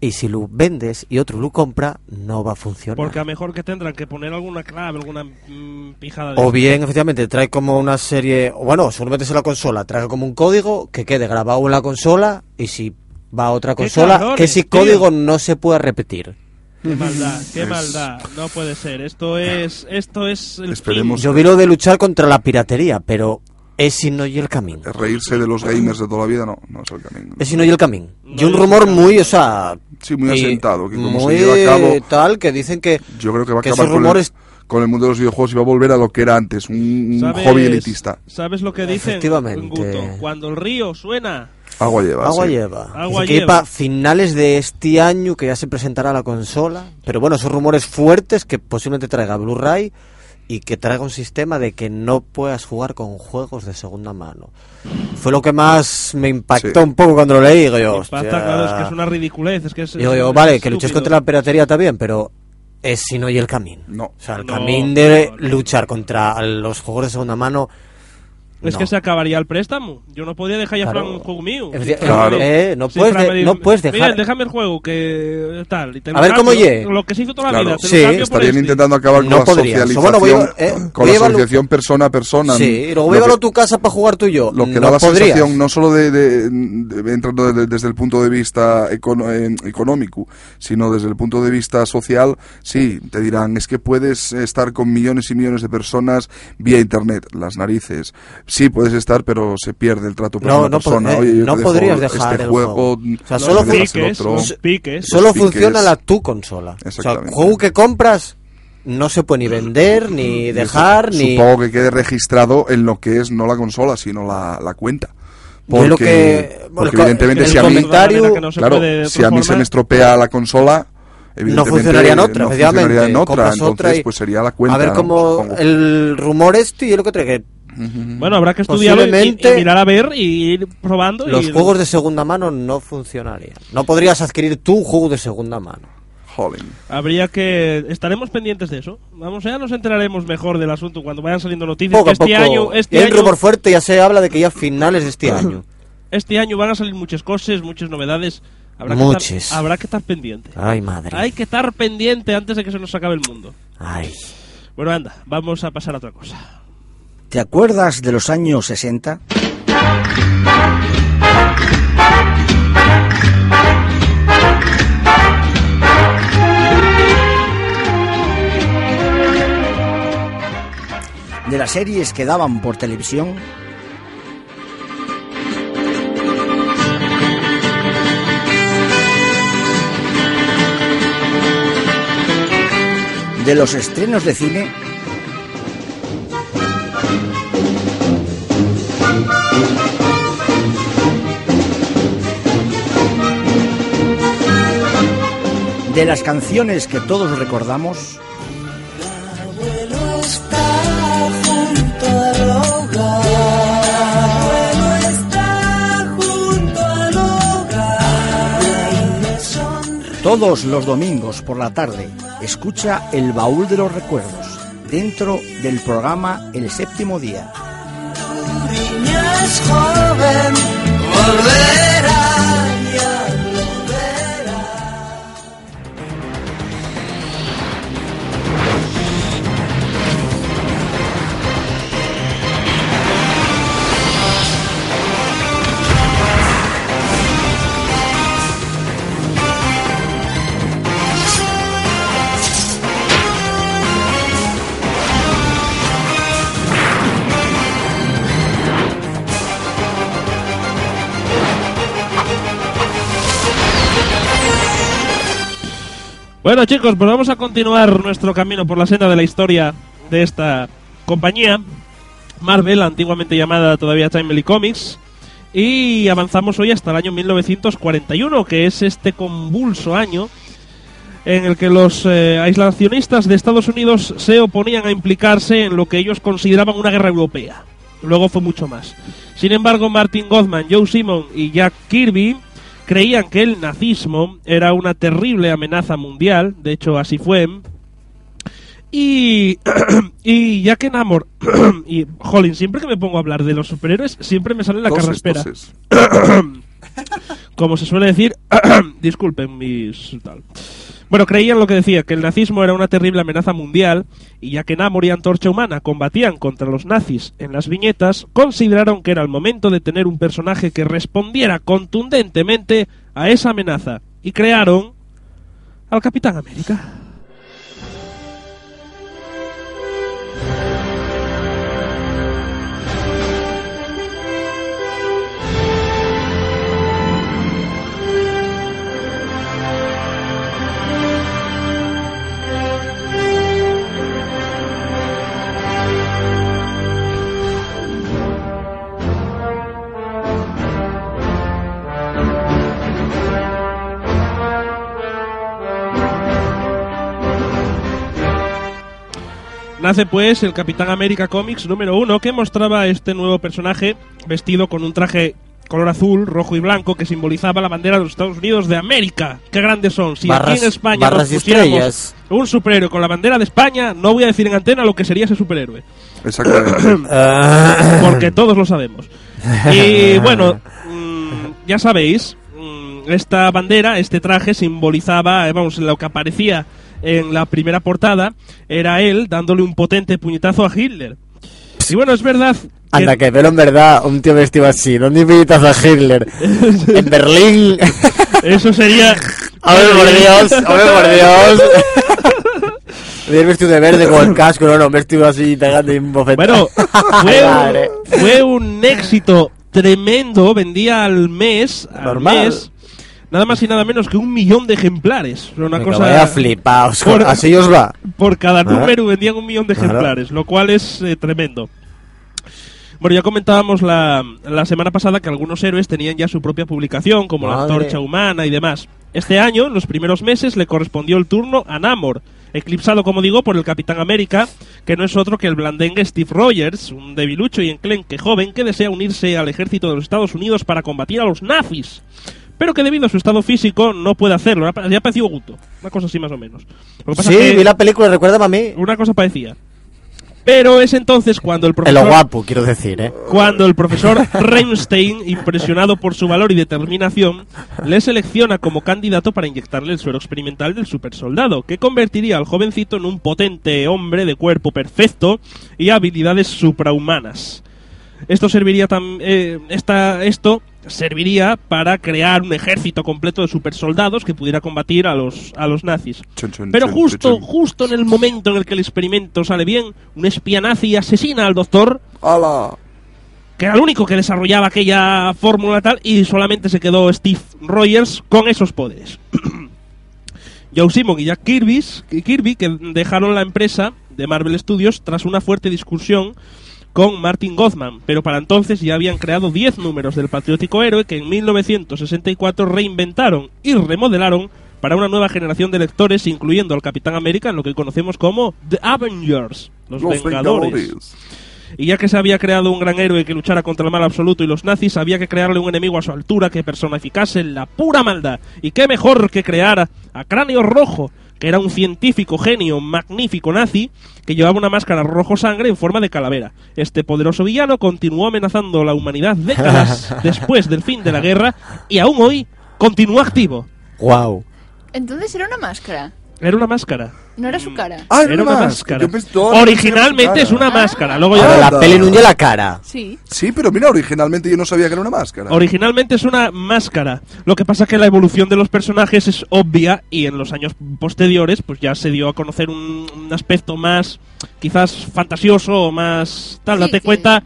y si lo vendes y otro lo compra, no va a funcionar. Porque a mejor que tendrán que poner alguna clave, alguna mm, pijada de O bien, efectivamente, trae como una serie, o bueno, si lo metes en la consola, trae como un código que quede grabado en la consola y si va a otra ¡Qué consola, cabrones, que ese tío! código no se pueda repetir. Qué maldad, qué Es- maldad. No puede ser. Esto es, esto es el Esperemos- fin. Yo vi lo de luchar contra la piratería, pero ese no y el camino. Reírse de los gamers de toda la vida, no, no es el camino. Ese no y el camino. No y un es rumor muy, o sea... Sí, muy y asentado, que como muy se lleva a cabo, tal, que dicen que... yo creo que va a que acabar esos con, rumores- el, con el mundo de los videojuegos y va a volver a lo que era antes, un, un ¿Sabes- hobby elitista. ¿Sabes lo que dicen? Efectivamente. Guto? Cuando el río suena. Agua lleva. Agua sí. lleva. Agua que lleva. para finales de este año que ya se presentará la consola. Pero bueno, esos rumores fuertes que posiblemente traiga Blu-ray y que traiga un sistema de que no puedas jugar con juegos de segunda mano. Fue lo que más me impactó Sí. un poco cuando lo leí. Digo yo, Impacta, claro, es que es una ridiculez. Es que es, Digo yo, es vale, que luches contra la piratería está bien, pero es si no y el camino. No. O sea, el No, camino de no, no. luchar contra los juegos de segunda mano. Es no. que se acabaría el préstamo. Yo no podía dejar ya Claro. Fran un juego mío. Efecti- Claro. eh, no, Sí, puedes de- dice, no puedes dejar. Miguel, déjame el juego, que tal. y te A ver cómo cambio, lle. Lo que se hizo toda la Claro, vida. sí, Estarían este. intentando acabar No con la podrían. socialización, Bueno, voy a- eh, con voy la asociación persona a persona. Sí, y luego Lo llévalo que- a tu casa para jugar tú y yo. Lo que no da la podrías. sensación, no solo de, de- de- entrando de- desde el punto de vista econo- eh, económico, sino desde el punto de vista social, sí, te dirán, es que puedes estar con millones y millones de personas vía internet, las narices. Sí, puedes estar, pero se pierde el trato persona No, no, eh, Oye, yo no te dejo podrías dejar este el juego, juego. O sea, no solo el piques, otro. los piques. Solo piques. funciona la tu consola. O sea, Exactamente. juego que compras no se puede ni vender, ni dejar, ni... Supongo que quede registrado en lo que es no la consola, sino la, la cuenta. Yo lo Porque, que- porque bueno, evidentemente el si a mí, no se claro, si a mí se me estropea la consola, evidentemente funcionaría en otra, no funcionaría en otra, entonces otra y- pues sería la cuenta. a ver ¿no? cómo Supongo. el rumor este y lo que trae que Bueno, habrá que estudiarlo y- y, mirar a ver y ir probando. los y, juegos de segunda mano no funcionarían. No podrías adquirir tú un juego de segunda mano. Jolín. Habría que. Estaremos pendientes de eso. Vamos, ya nos enteraremos mejor del asunto cuando vayan saliendo noticias. Poco que a este poco. año, este y hay un año, rumor fuerte, ya se habla de que ya a finales de este año. este año van a salir muchas cosas, muchas novedades. Habrá Que Muchas. estar, habrá que estar pendiente. Ay, madre. Hay que estar pendiente antes de que se nos acabe el mundo. Ay. Bueno, anda, vamos a pasar a otra cosa. ¿Te acuerdas de los años 60? De las series que daban por televisión. De los estrenos de cine de las canciones que todos recordamos, todos los domingos por la tarde, escucha El Baúl de los Recuerdos, dentro del programa El Séptimo Día. Bueno, chicos, pues vamos a continuar nuestro camino por la senda de la historia de esta compañía, Marvel, antiguamente llamada todavía Timely Comics, y avanzamos hoy hasta el año 1941, que es este convulso año en el que los eh, aislacionistas de Estados Unidos se oponían a implicarse en lo que ellos consideraban una guerra europea. Luego fue mucho más. Sin embargo, Martin Gothman, Joe Simon y Jack Kirby creían que el nazismo era una terrible amenaza mundial, de hecho así fue. Y, y Jack Enamor y Jolín, siempre que me pongo a hablar de los superhéroes, siempre me sale la Toses, carraspera. toses. como se suele decir, disculpen mis tal. Bueno, creían lo que decía, que el nazismo era una terrible amenaza mundial y ya que Namor y Antorcha Humana combatían contra los nazis en las viñetas, consideraron que era el momento de tener un personaje que respondiera contundentemente a esa amenaza y crearon al Capitán América. Nace pues el Capitán América Comics número uno que mostraba a este nuevo personaje vestido con un traje color azul, rojo y blanco que simbolizaba la bandera de los Estados Unidos de América. ¡Qué grandes son! Si aquí Barras- en España nos pusiéramos un superhéroe con la bandera de España, no voy a decir en antena lo que sería ese superhéroe. Exactamente. Porque todos lo sabemos. Y bueno, mm, ya sabéis, mm, esta bandera, este traje simbolizaba, eh, vamos, lo que aparecía en la primera portada, era él dándole un potente puñetazo a Hitler. Y bueno, es verdad. que- Anda, que pero en verdad un tío vestido así, ¿dónde invitas a Hitler? en Berlín. Eso sería. ¡Hombre, por Dios! ¡Hombre, por Dios! Vestido de verde con el casco, no, no, vestido así, pegando un bofetón. Bueno, fue un, fue un éxito tremendo. Vendía al mes, al Normal. mes, nada más y nada menos que un millón de ejemplares. Una Me cosa. vaya flipaos, Por- así os va. Por cada Ah. número vendían un millón de Claro. ejemplares, lo cual es eh, tremendo. Bueno, ya comentábamos la, la semana pasada que algunos héroes tenían ya su propia publicación, como la. Antorcha Humana y demás. Este año, en los primeros meses, le correspondió el turno a Namor, eclipsado, como digo, por el Capitán América, que no es otro que el blandengue Steve Rogers, un debilucho y enclenque joven que desea unirse al ejército de los Estados Unidos para combatir a los nazis. Pero que debido a su estado físico no puede hacerlo. Ya pareció Guto. Una cosa así más o menos. Lo que pasa Sí, es que vi la película, recuérdame a mí. una cosa parecía. Pero es entonces cuando el profesor guapo, quiero decir, ¿eh? cuando el profesor Reinstein, impresionado por su valor y determinación, le selecciona como candidato para inyectarle el suero experimental del supersoldado, que convertiría al jovencito en un potente hombre de cuerpo perfecto y habilidades suprahumanas. Esto serviría tam- eh, esta, esto serviría para crear un ejército completo de supersoldados que pudiera combatir a los, a los nazis. Pero justo, justo en el momento en el que el experimento sale bien, un espía nazi asesina al doctor ¡Hala! que era el único que desarrollaba aquella fórmula tal y solamente se quedó Steve Rogers con esos poderes. Joe Simon y Jack Kirby, Kirby que dejaron la empresa de Marvel Studios tras una fuerte discusión con Martin Gothman, pero para entonces ya habían creado 10 números del patriótico héroe que en 1964 reinventaron y remodelaron para una nueva generación de lectores, incluyendo al Capitán América en lo que conocemos como The Avengers, los, Los Vengadores. Vengadores. Y ya que se había creado un gran héroe que luchara contra el mal absoluto y los nazis, había que crearle un enemigo a su altura que personificase la pura maldad. Y qué mejor que crear a Cráneo Rojo, que era un científico genio magnífico nazi que llevaba una máscara rojo sangre en forma de calavera. Este poderoso villano continuó amenazando a la humanidad décadas después del fin de la guerra y aún hoy continúa activo. Wow. Entonces era una máscara, Era una máscara. no era su cara. Ah, Era una máscara. Yo pensé- todo lo que Originalmente es una cara. máscara. Luego Pero ya la peli no lle la cara. Sí. Sí, pero mira, originalmente yo no sabía que era una máscara. Originalmente es una máscara. Lo que pasa que la evolución de los personajes es obvia y en los años posteriores pues ya se dio a conocer un, un aspecto más quizás fantasioso o más tal. Sí, Date cuenta,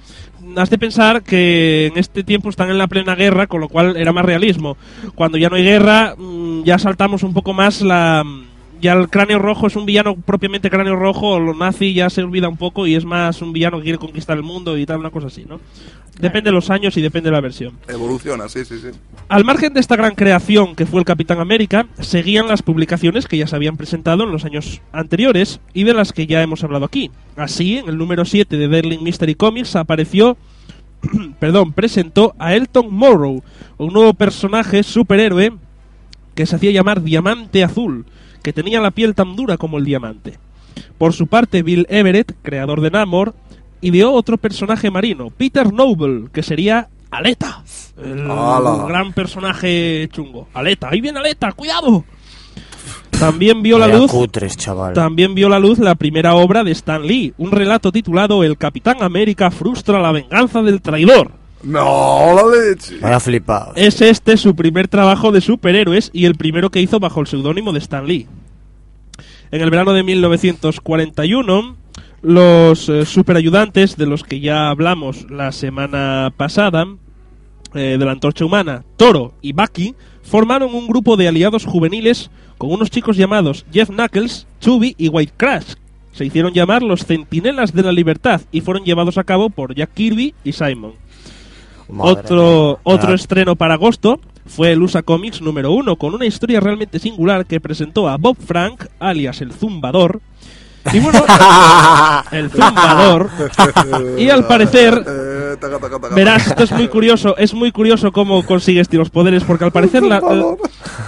has de pensar que en este tiempo están en la plena guerra, con lo cual era más realismo. Cuando ya no hay guerra, mm, ya saltamos un poco más la... Ya el cráneo rojo es un villano propiamente cráneo rojo, lo nazi ya se olvida un poco y es más un villano que quiere conquistar el mundo y tal, una cosa así, ¿no? Depende de los años y depende de la versión. Evoluciona, sí, sí, sí. Al margen de esta gran creación que fue el Capitán América, seguían las publicaciones que ya se habían presentado en los años anteriores y de las que ya hemos hablado aquí. Así, en el número 7 de Darling Mystery Comics apareció, perdón, presentó a Elton Morrow, un nuevo personaje superhéroe que se hacía llamar Diamante Azul, que tenía la piel tan dura como el diamante. Por su parte, Bill Everett, creador de Namor, ideó otro personaje marino, Peter Noble, que sería Aleta, el gran personaje chungo. Aleta, ahí viene Aleta, cuidado. También vio la luz cutres, chaval. también vio la luz la primera obra de Stan Lee, un relato titulado El Capitán América frustra la venganza del traidor. No, la leche. Vaya flipado. Es este su primer trabajo de superhéroes y el primero que hizo bajo el seudónimo de Stan Lee. En el verano de 1941, los eh, superayudantes de los que ya hablamos la semana pasada, eh, de la antorcha humana, Toro y Bucky, formaron un grupo de aliados juveniles con unos chicos llamados Jeff Knuckles, Chubby y White Crash. Se hicieron llamar los Centinelas de la Libertad y fueron llevados a cabo por Jack Kirby y Simon. Madre Otro, mía. otro Ah, estreno para agosto fue el USA Comics número uno, con una historia realmente singular que presentó a Bob Frank, alias el Zumbador. Y bueno, el Zumbador. Y al parecer, verás, esto es muy curioso, es muy curioso cómo consigues los poderes, porque al parecer la,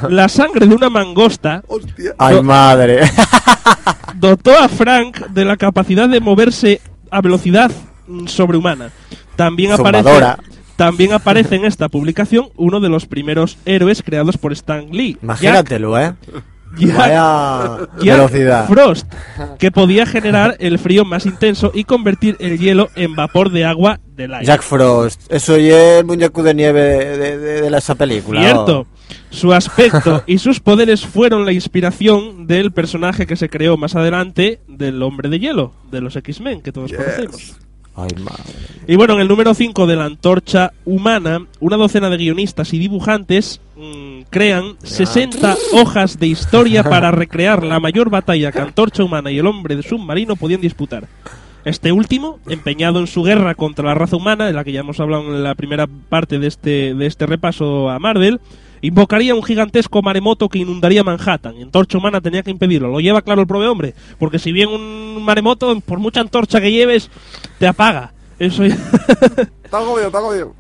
la sangre de una mangosta Hostia. Ay, madre. dotó a Frank de la capacidad de moverse a velocidad mm, sobrehumana. También aparece. También aparece en esta publicación uno de los primeros héroes creados por Stan Lee. Imagínatelo, ¿eh? Jack- Vaya Jack velocidad. Frost, que podía generar el frío más intenso y convertir el hielo en vapor de agua del aire. Jack Frost. Eso y el muñeco de nieve de, de- de- de esa película. Cierto. ¿no? Su aspecto y sus poderes fueron la inspiración del personaje que se creó más adelante del Hombre de Hielo, de los X-Men, que todos conocemos. Ay, madre. Y bueno, en el número 5 de la Antorcha Humana, una docena de guionistas y dibujantes mm, crean 60 hojas de historia para recrear la mayor batalla que Antorcha Humana y el hombre de submarino podían disputar. Este último, empeñado en su guerra contra la raza humana, de la que ya hemos hablado en la primera parte de este, de este repaso a Marvel, invocaría un gigantesco maremoto que inundaría Manhattan. Antorcha Humana tenía que impedirlo. Lo lleva claro el hombre, porque si bien un maremoto, por mucha antorcha que lleves, te apaga. Eso ya- Está jodido, está jodido.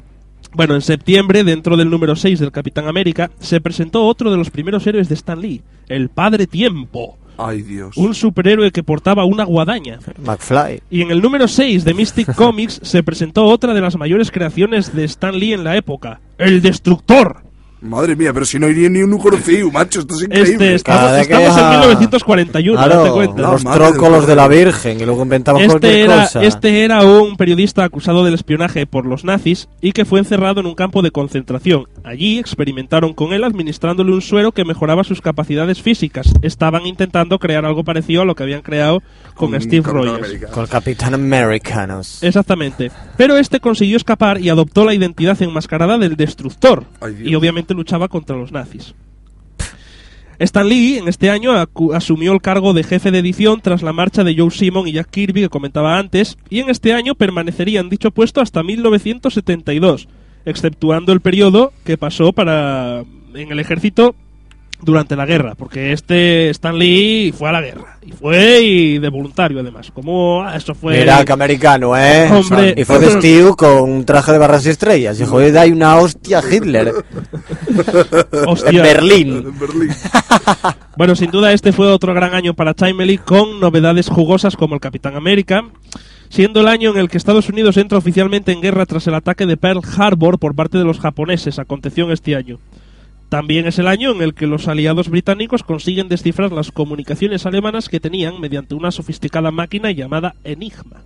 Bueno, en septiembre, dentro del número 6 del Capitán América, se presentó otro de los primeros héroes de Stan Lee, el Padre Tiempo, Ay, Dios. un superhéroe que portaba una guadaña. McFly. Y en el número 6 de Mystic Comics se presentó otra de las mayores creaciones de Stan Lee en la época, el Destructor. Madre mía, pero si no iría ni un conocido, macho, esto es Este, increíble. estamos, vez que estamos en ya- 1941, date Claro, cuenta. No, los madre trócolos de la. Virgen y luego inventamos Este cualquier era, cosa. este era un periodista acusado del espionaje por los nazis y que fue encerrado en un campo de concentración. Allí experimentaron con él administrándole un suero que mejoraba sus capacidades físicas. Estaban intentando crear algo parecido a lo que habían creado con, Steve Rogers. América. Con el Capitán Americanos. Exactamente. Pero este consiguió escapar y adoptó la identidad enmascarada del Destructor. Ay, y obviamente luchaba contra los nazis. Stan Lee en este año asumió el cargo de jefe de edición tras la marcha de Joe Simon y Jack Kirby que comentaba antes, y en este año permanecería en dicho puesto hasta 1972, exceptuando el periodo que pasó para en el ejército durante la guerra, porque este Stan Lee fue a la guerra y fue y de voluntario además, como ah, eso fue Mira, que americano, ¿eh? Hombre. Y fue vestido con un traje de barras y estrellas. Dijo, "Oye, hay una hostia Hitler. Hostia. En Berlín. En Berlín. Bueno, sin duda este fue otro gran año para Timely con novedades jugosas como el Capitán América, siendo el año en el que Estados Unidos entra oficialmente en guerra tras el ataque de Pearl Harbor por parte de los japoneses, aconteció en este año. También es el año en el que los aliados británicos consiguen descifrar las comunicaciones alemanas que tenían mediante una sofisticada máquina llamada Enigma.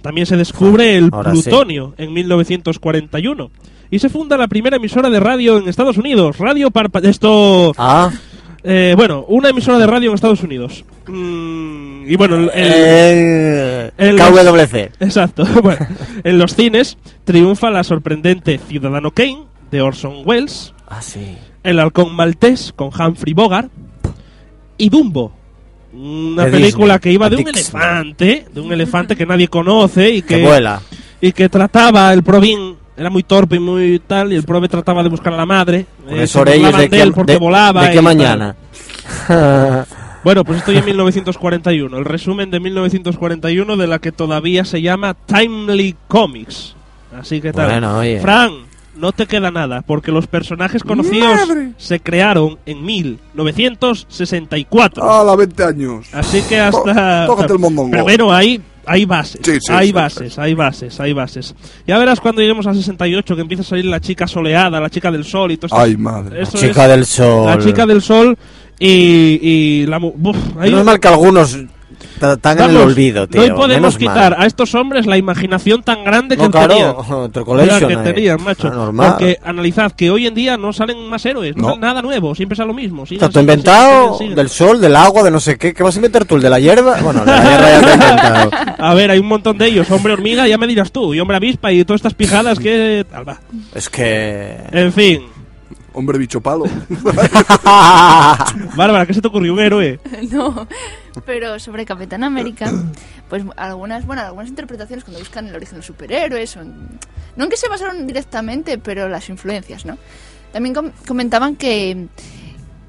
También se descubre el Ahora sí. plutonio en 1941 y se funda la primera emisora de radio en Estados Unidos, Radio Parpa... Esto... Ah, Eh, bueno, una emisora de radio en Estados Unidos. Mm, y bueno, el, el- eh, en los- KWC. Exacto. Bueno, en los cines triunfa la sorprendente Ciudadano Kane de Orson Welles, Ah, sí. El halcón maltés con Humphrey Bogart y Dumbo. Una De película Disney, que iba de un elefante, de un elefante que nadie conoce y Que que, vuela. y que trataba el Provin era muy torpe y muy tal y el prove trataba de buscar a la madre eh, se de de él porque de- volaba de qué mañana. Bueno, pues estoy en 1941, el resumen de 1941 de la que todavía se llama Timely Comics. Así que tal. Bueno, oye. Fran, no te queda nada, porque los personajes conocidos ¡Madre! se crearon en 1964. ¡Hala, 20 años! Así que hasta... Tó- tócate el mondongo. Pero bueno, hay hay bases, Sí, sí, hay sí, bases, hay bases, hay bases. Ya verás cuando lleguemos a 68 que empieza a salir la chica soleada, la chica del sol y todo esto. Ay, madre. Eso Chica es del sol. La chica del sol y, y la... Buf, hay Menos un- mal que algunos están en el olvido, tío. No podemos menos quitar mal. a estos hombres la imaginación tan grande que No, claro, tenían. Que eh. tenían, macho. Ah, normal. Porque analizad que hoy en día no salen más héroes, no, No. nada nuevo, siempre sale lo mismo. siguen, Está todo siguen, inventado siguen. del sol, del agua, de no sé qué. ¿Qué vas a inventar tú? ¿El de la hierba? Bueno, de la hierba ya está inventado. A ver, hay un montón de ellos. Hombre hormiga, ya me dirás tú. Y hombre avispa y todas estas pijadas que... tal, va. Es que... En fin. Hombre bicho palo. Bárbara, ¿qué se te ocurrió? Un héroe. No, pero sobre Capitán América, pues algunas, bueno, algunas interpretaciones cuando buscan el origen de los superhéroes, no en que se basaron directamente, pero las influencias, ¿no? También com- comentaban que,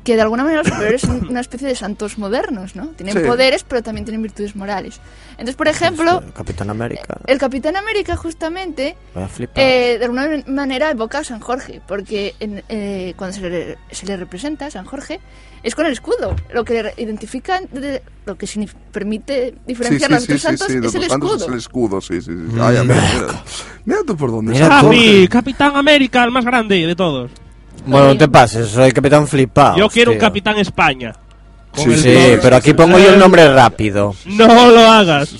que de alguna manera los superhéroes son una especie de santos modernos, ¿no? Tienen Sí. poderes, pero también tienen virtudes morales. Entonces, por ejemplo, Capitán América. el Capitán América justamente a eh, de alguna manera evoca a San Jorge, porque en- eh, cuando se le, se le representa a San Jorge es con el escudo. Lo que le identifica, de- lo que permite Sí, diferenciar sí, los sí, otros sí, santos es el escudo. es el escudo, sí, sí, sí. Ay, mira, mira. Mira tú por dónde Mira Capitán América, el más grande de todos. Bueno, no te pases, soy Capitán Flipado. Yo quiero un Capitán España. Sí, Sí, pero aquí pongo yo el nombre rápido. No lo hagas.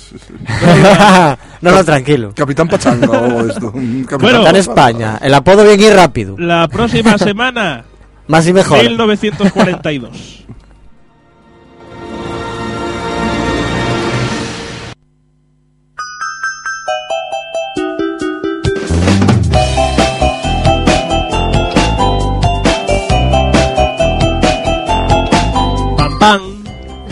no, no, tranquilo. Capitán Pachanga o esto. Un Capitán Bueno. Capitán Pachanga. España, el apodo bien y rápido. La próxima semana, Más y mejor. 1942.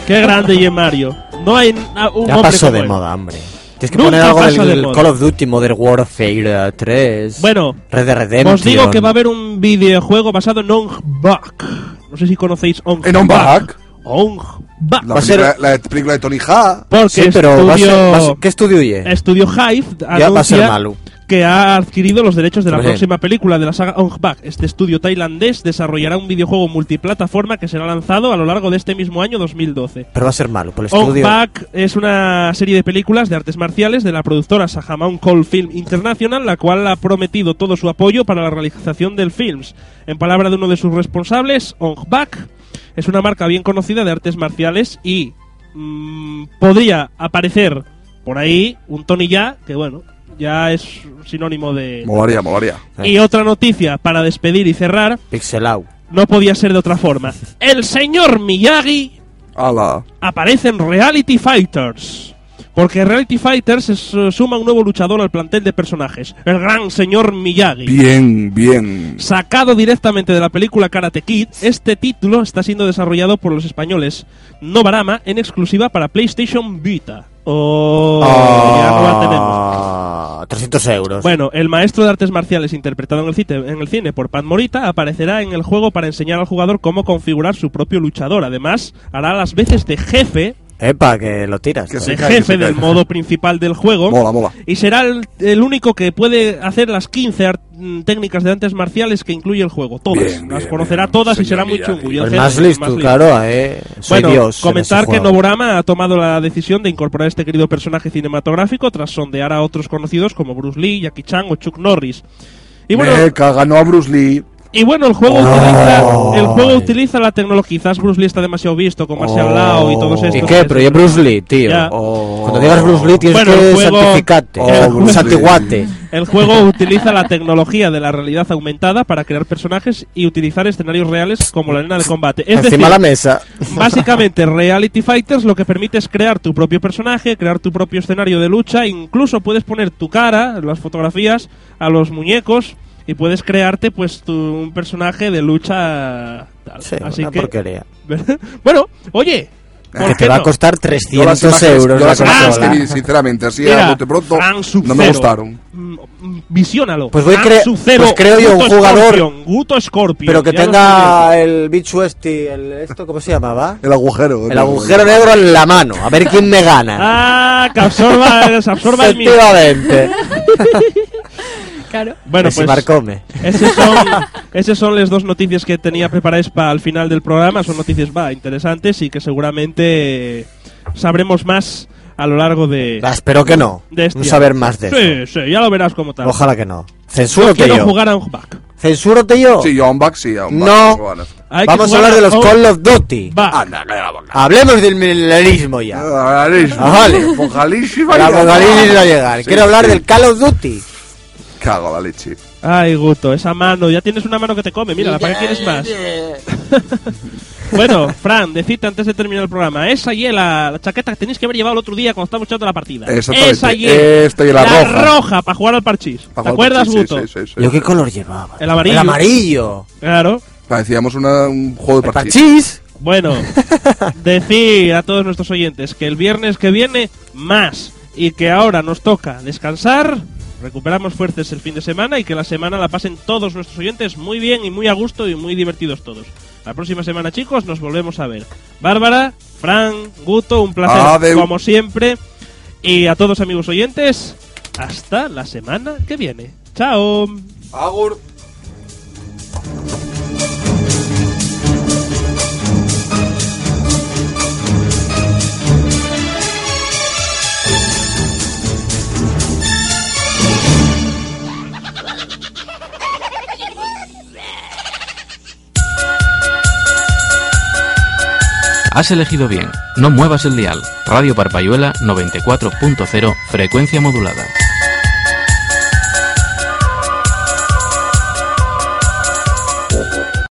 Qué grande y Mario. No hay un Ya hombre pasó de él. moda, hombre. Tienes que Nunca poner algo del moda. Call of Duty Modern Warfare eh, 3. Bueno, Red Dead Redemption. Os digo que va a haber un videojuego basado en Ong Bak. No sé si conocéis Ong ¿En On Bak? Ong Bak. La Va a ser- película, la película de Tony Ha. Porque Sí, pero va a ser- estudio, va a ser- ¿qué estudio ye? estudio Hive Ya va a ser malo. Que ha adquirido los derechos de la bien. próxima película de la saga Ong Bak. Este estudio tailandés desarrollará un videojuego multiplataforma que será lanzado a lo largo de este mismo año 2012. Pero va a ser malo, por el Ong estudio. Bak es una serie de películas de artes marciales de la productora Sahamoun Cole Film International, la cual ha prometido todo su apoyo para la realización del films. En palabra de uno de sus responsables, Ong Bak es una marca bien conocida de artes marciales y mm, podría aparecer por ahí un Tony Ya, que bueno, ya es sinónimo de... Molaría, molaría. Y otra noticia para despedir y cerrar, Pixelau. no podía ser de otra forma. El señor Miyagi Ala. aparecen Reality Fighters. Porque Reality Fighters es, eh, suma un nuevo luchador al plantel de personajes, el gran señor Miyagi. Bien, bien. Sacado directamente de la película Karate Kid, este título está siendo desarrollado por los españoles Novarama en exclusiva para PlayStation Vita. Oh, ya no la tenemos. Ah, 300 euros. Bueno, el maestro de artes marciales interpretado en el, cine, en el cine por Pat Morita aparecerá en el juego para enseñar al jugador cómo configurar su propio luchador. Además, hará las veces de jefe Epa, que lo tiras. Que cae, jefe del modo principal del juego. Mola, mola. Y será el, el único que puede hacer las 15 ar- mm, técnicas de artes marciales que incluye el juego. Todas. Bien, las bien, conocerá bien. todas y será muy chungo. Y el El jefe más el listo, más claro, eh. Soy Bueno, Dios. en comentar que juego. Novorama ha tomado la decisión de incorporar este querido personaje cinematográfico tras sondear a otros conocidos como Bruce Lee, Jackie Chan o Chuck Norris. Y bueno, Mecha, ganó a Bruce Lee. Y bueno, el juego, Oh. utiliza, el juego utiliza la tecnología. Quizás Bruce Lee está demasiado visto con Martial Law y todos estos. ¿Y qué? Pero yo Bruce Lee, tío. Ya. Cuando digas Bruce Lee tienes Bueno, que juego- santificarte. Oh. Santiguate. El juego utiliza la tecnología de la realidad aumentada para crear personajes y utilizar escenarios reales como la arena de combate. Es Encima decir, la mesa. básicamente Reality Fighters lo que permite es crear tu propio personaje, crear tu propio escenario de lucha, incluso puedes poner tu cara, las fotografías, a los muñecos y puedes crearte pues tu, un personaje de lucha tal. Sí, Así una que porquería. bueno, oye, ¿por Que te va a no? costar Yo las 300 imágenes, euros la las imágenes que vi, sinceramente, así Mira, a bote pronto, no me gustaron. Mm, mm, Visiónalo. Pues voy cre- pues creo yo un jugador- Scorpion, Guto Scorpion. Pero que tenga el bicho este, el, esto, ¿cómo se llamaba? El agujero. El agujero negro en la mano. A ver quién me gana. Ah, que absorba, absorba el mío. Claro. Bueno, pues Marcome. esas son, esas son las dos noticias que tenía preparadas para el final del programa. Son noticias va interesantes y que seguramente sabremos más a lo largo de... Ah, espero que no. de este año. saber más de eso. Sí, sí, ya lo verás como tal. Ojalá que no. Yo Censúrote quiero yo. jugar a un back. Censúrote yo. Sí, a un back, sí, a un back. No. Hay que Vamos a hablar de los un Call of Duty. back. Anda, que la boca. Hablemos del milenarismo ya. Ah, vale. Apocalipsis va a El llegar. apocalipsis va a llegar. Sí, Quiero hablar sí. del Call of Duty. Cago la leche. Ay, Guto, esa mano, ya tienes una mano que te come, mira, ¿para qué quieres más? bueno, Fran, decite antes de terminar el programa, esa y la, la chaqueta que tenéis que haber llevado el otro día cuando estábamos echando la partida. Exactamente. Esa y Esta la roja. roja para jugar al parchís. Pa' ¿Te acuerdas, sí, Guto? sí, sí, sí. ¿Yo qué color llevaba? El amarillo. El amarillo. Claro. Parecíamos una- un juego de parchís. parchís. Bueno, decir a todos nuestros oyentes que el viernes que viene más y que ahora nos toca descansar, recuperamos fuerzas el fin de semana y que la semana la pasen todos nuestros oyentes muy bien y muy a gusto y muy divertidos todos. La próxima semana, chicos, nos volvemos a ver. Bárbara, Fran, Guto, un placer Adeu. como siempre. Y a todos amigos oyentes, hasta la semana que viene. Chao. Agur. Has elegido bien. No muevas el dial. Radio Parpayuela 94.0, frecuencia modulada.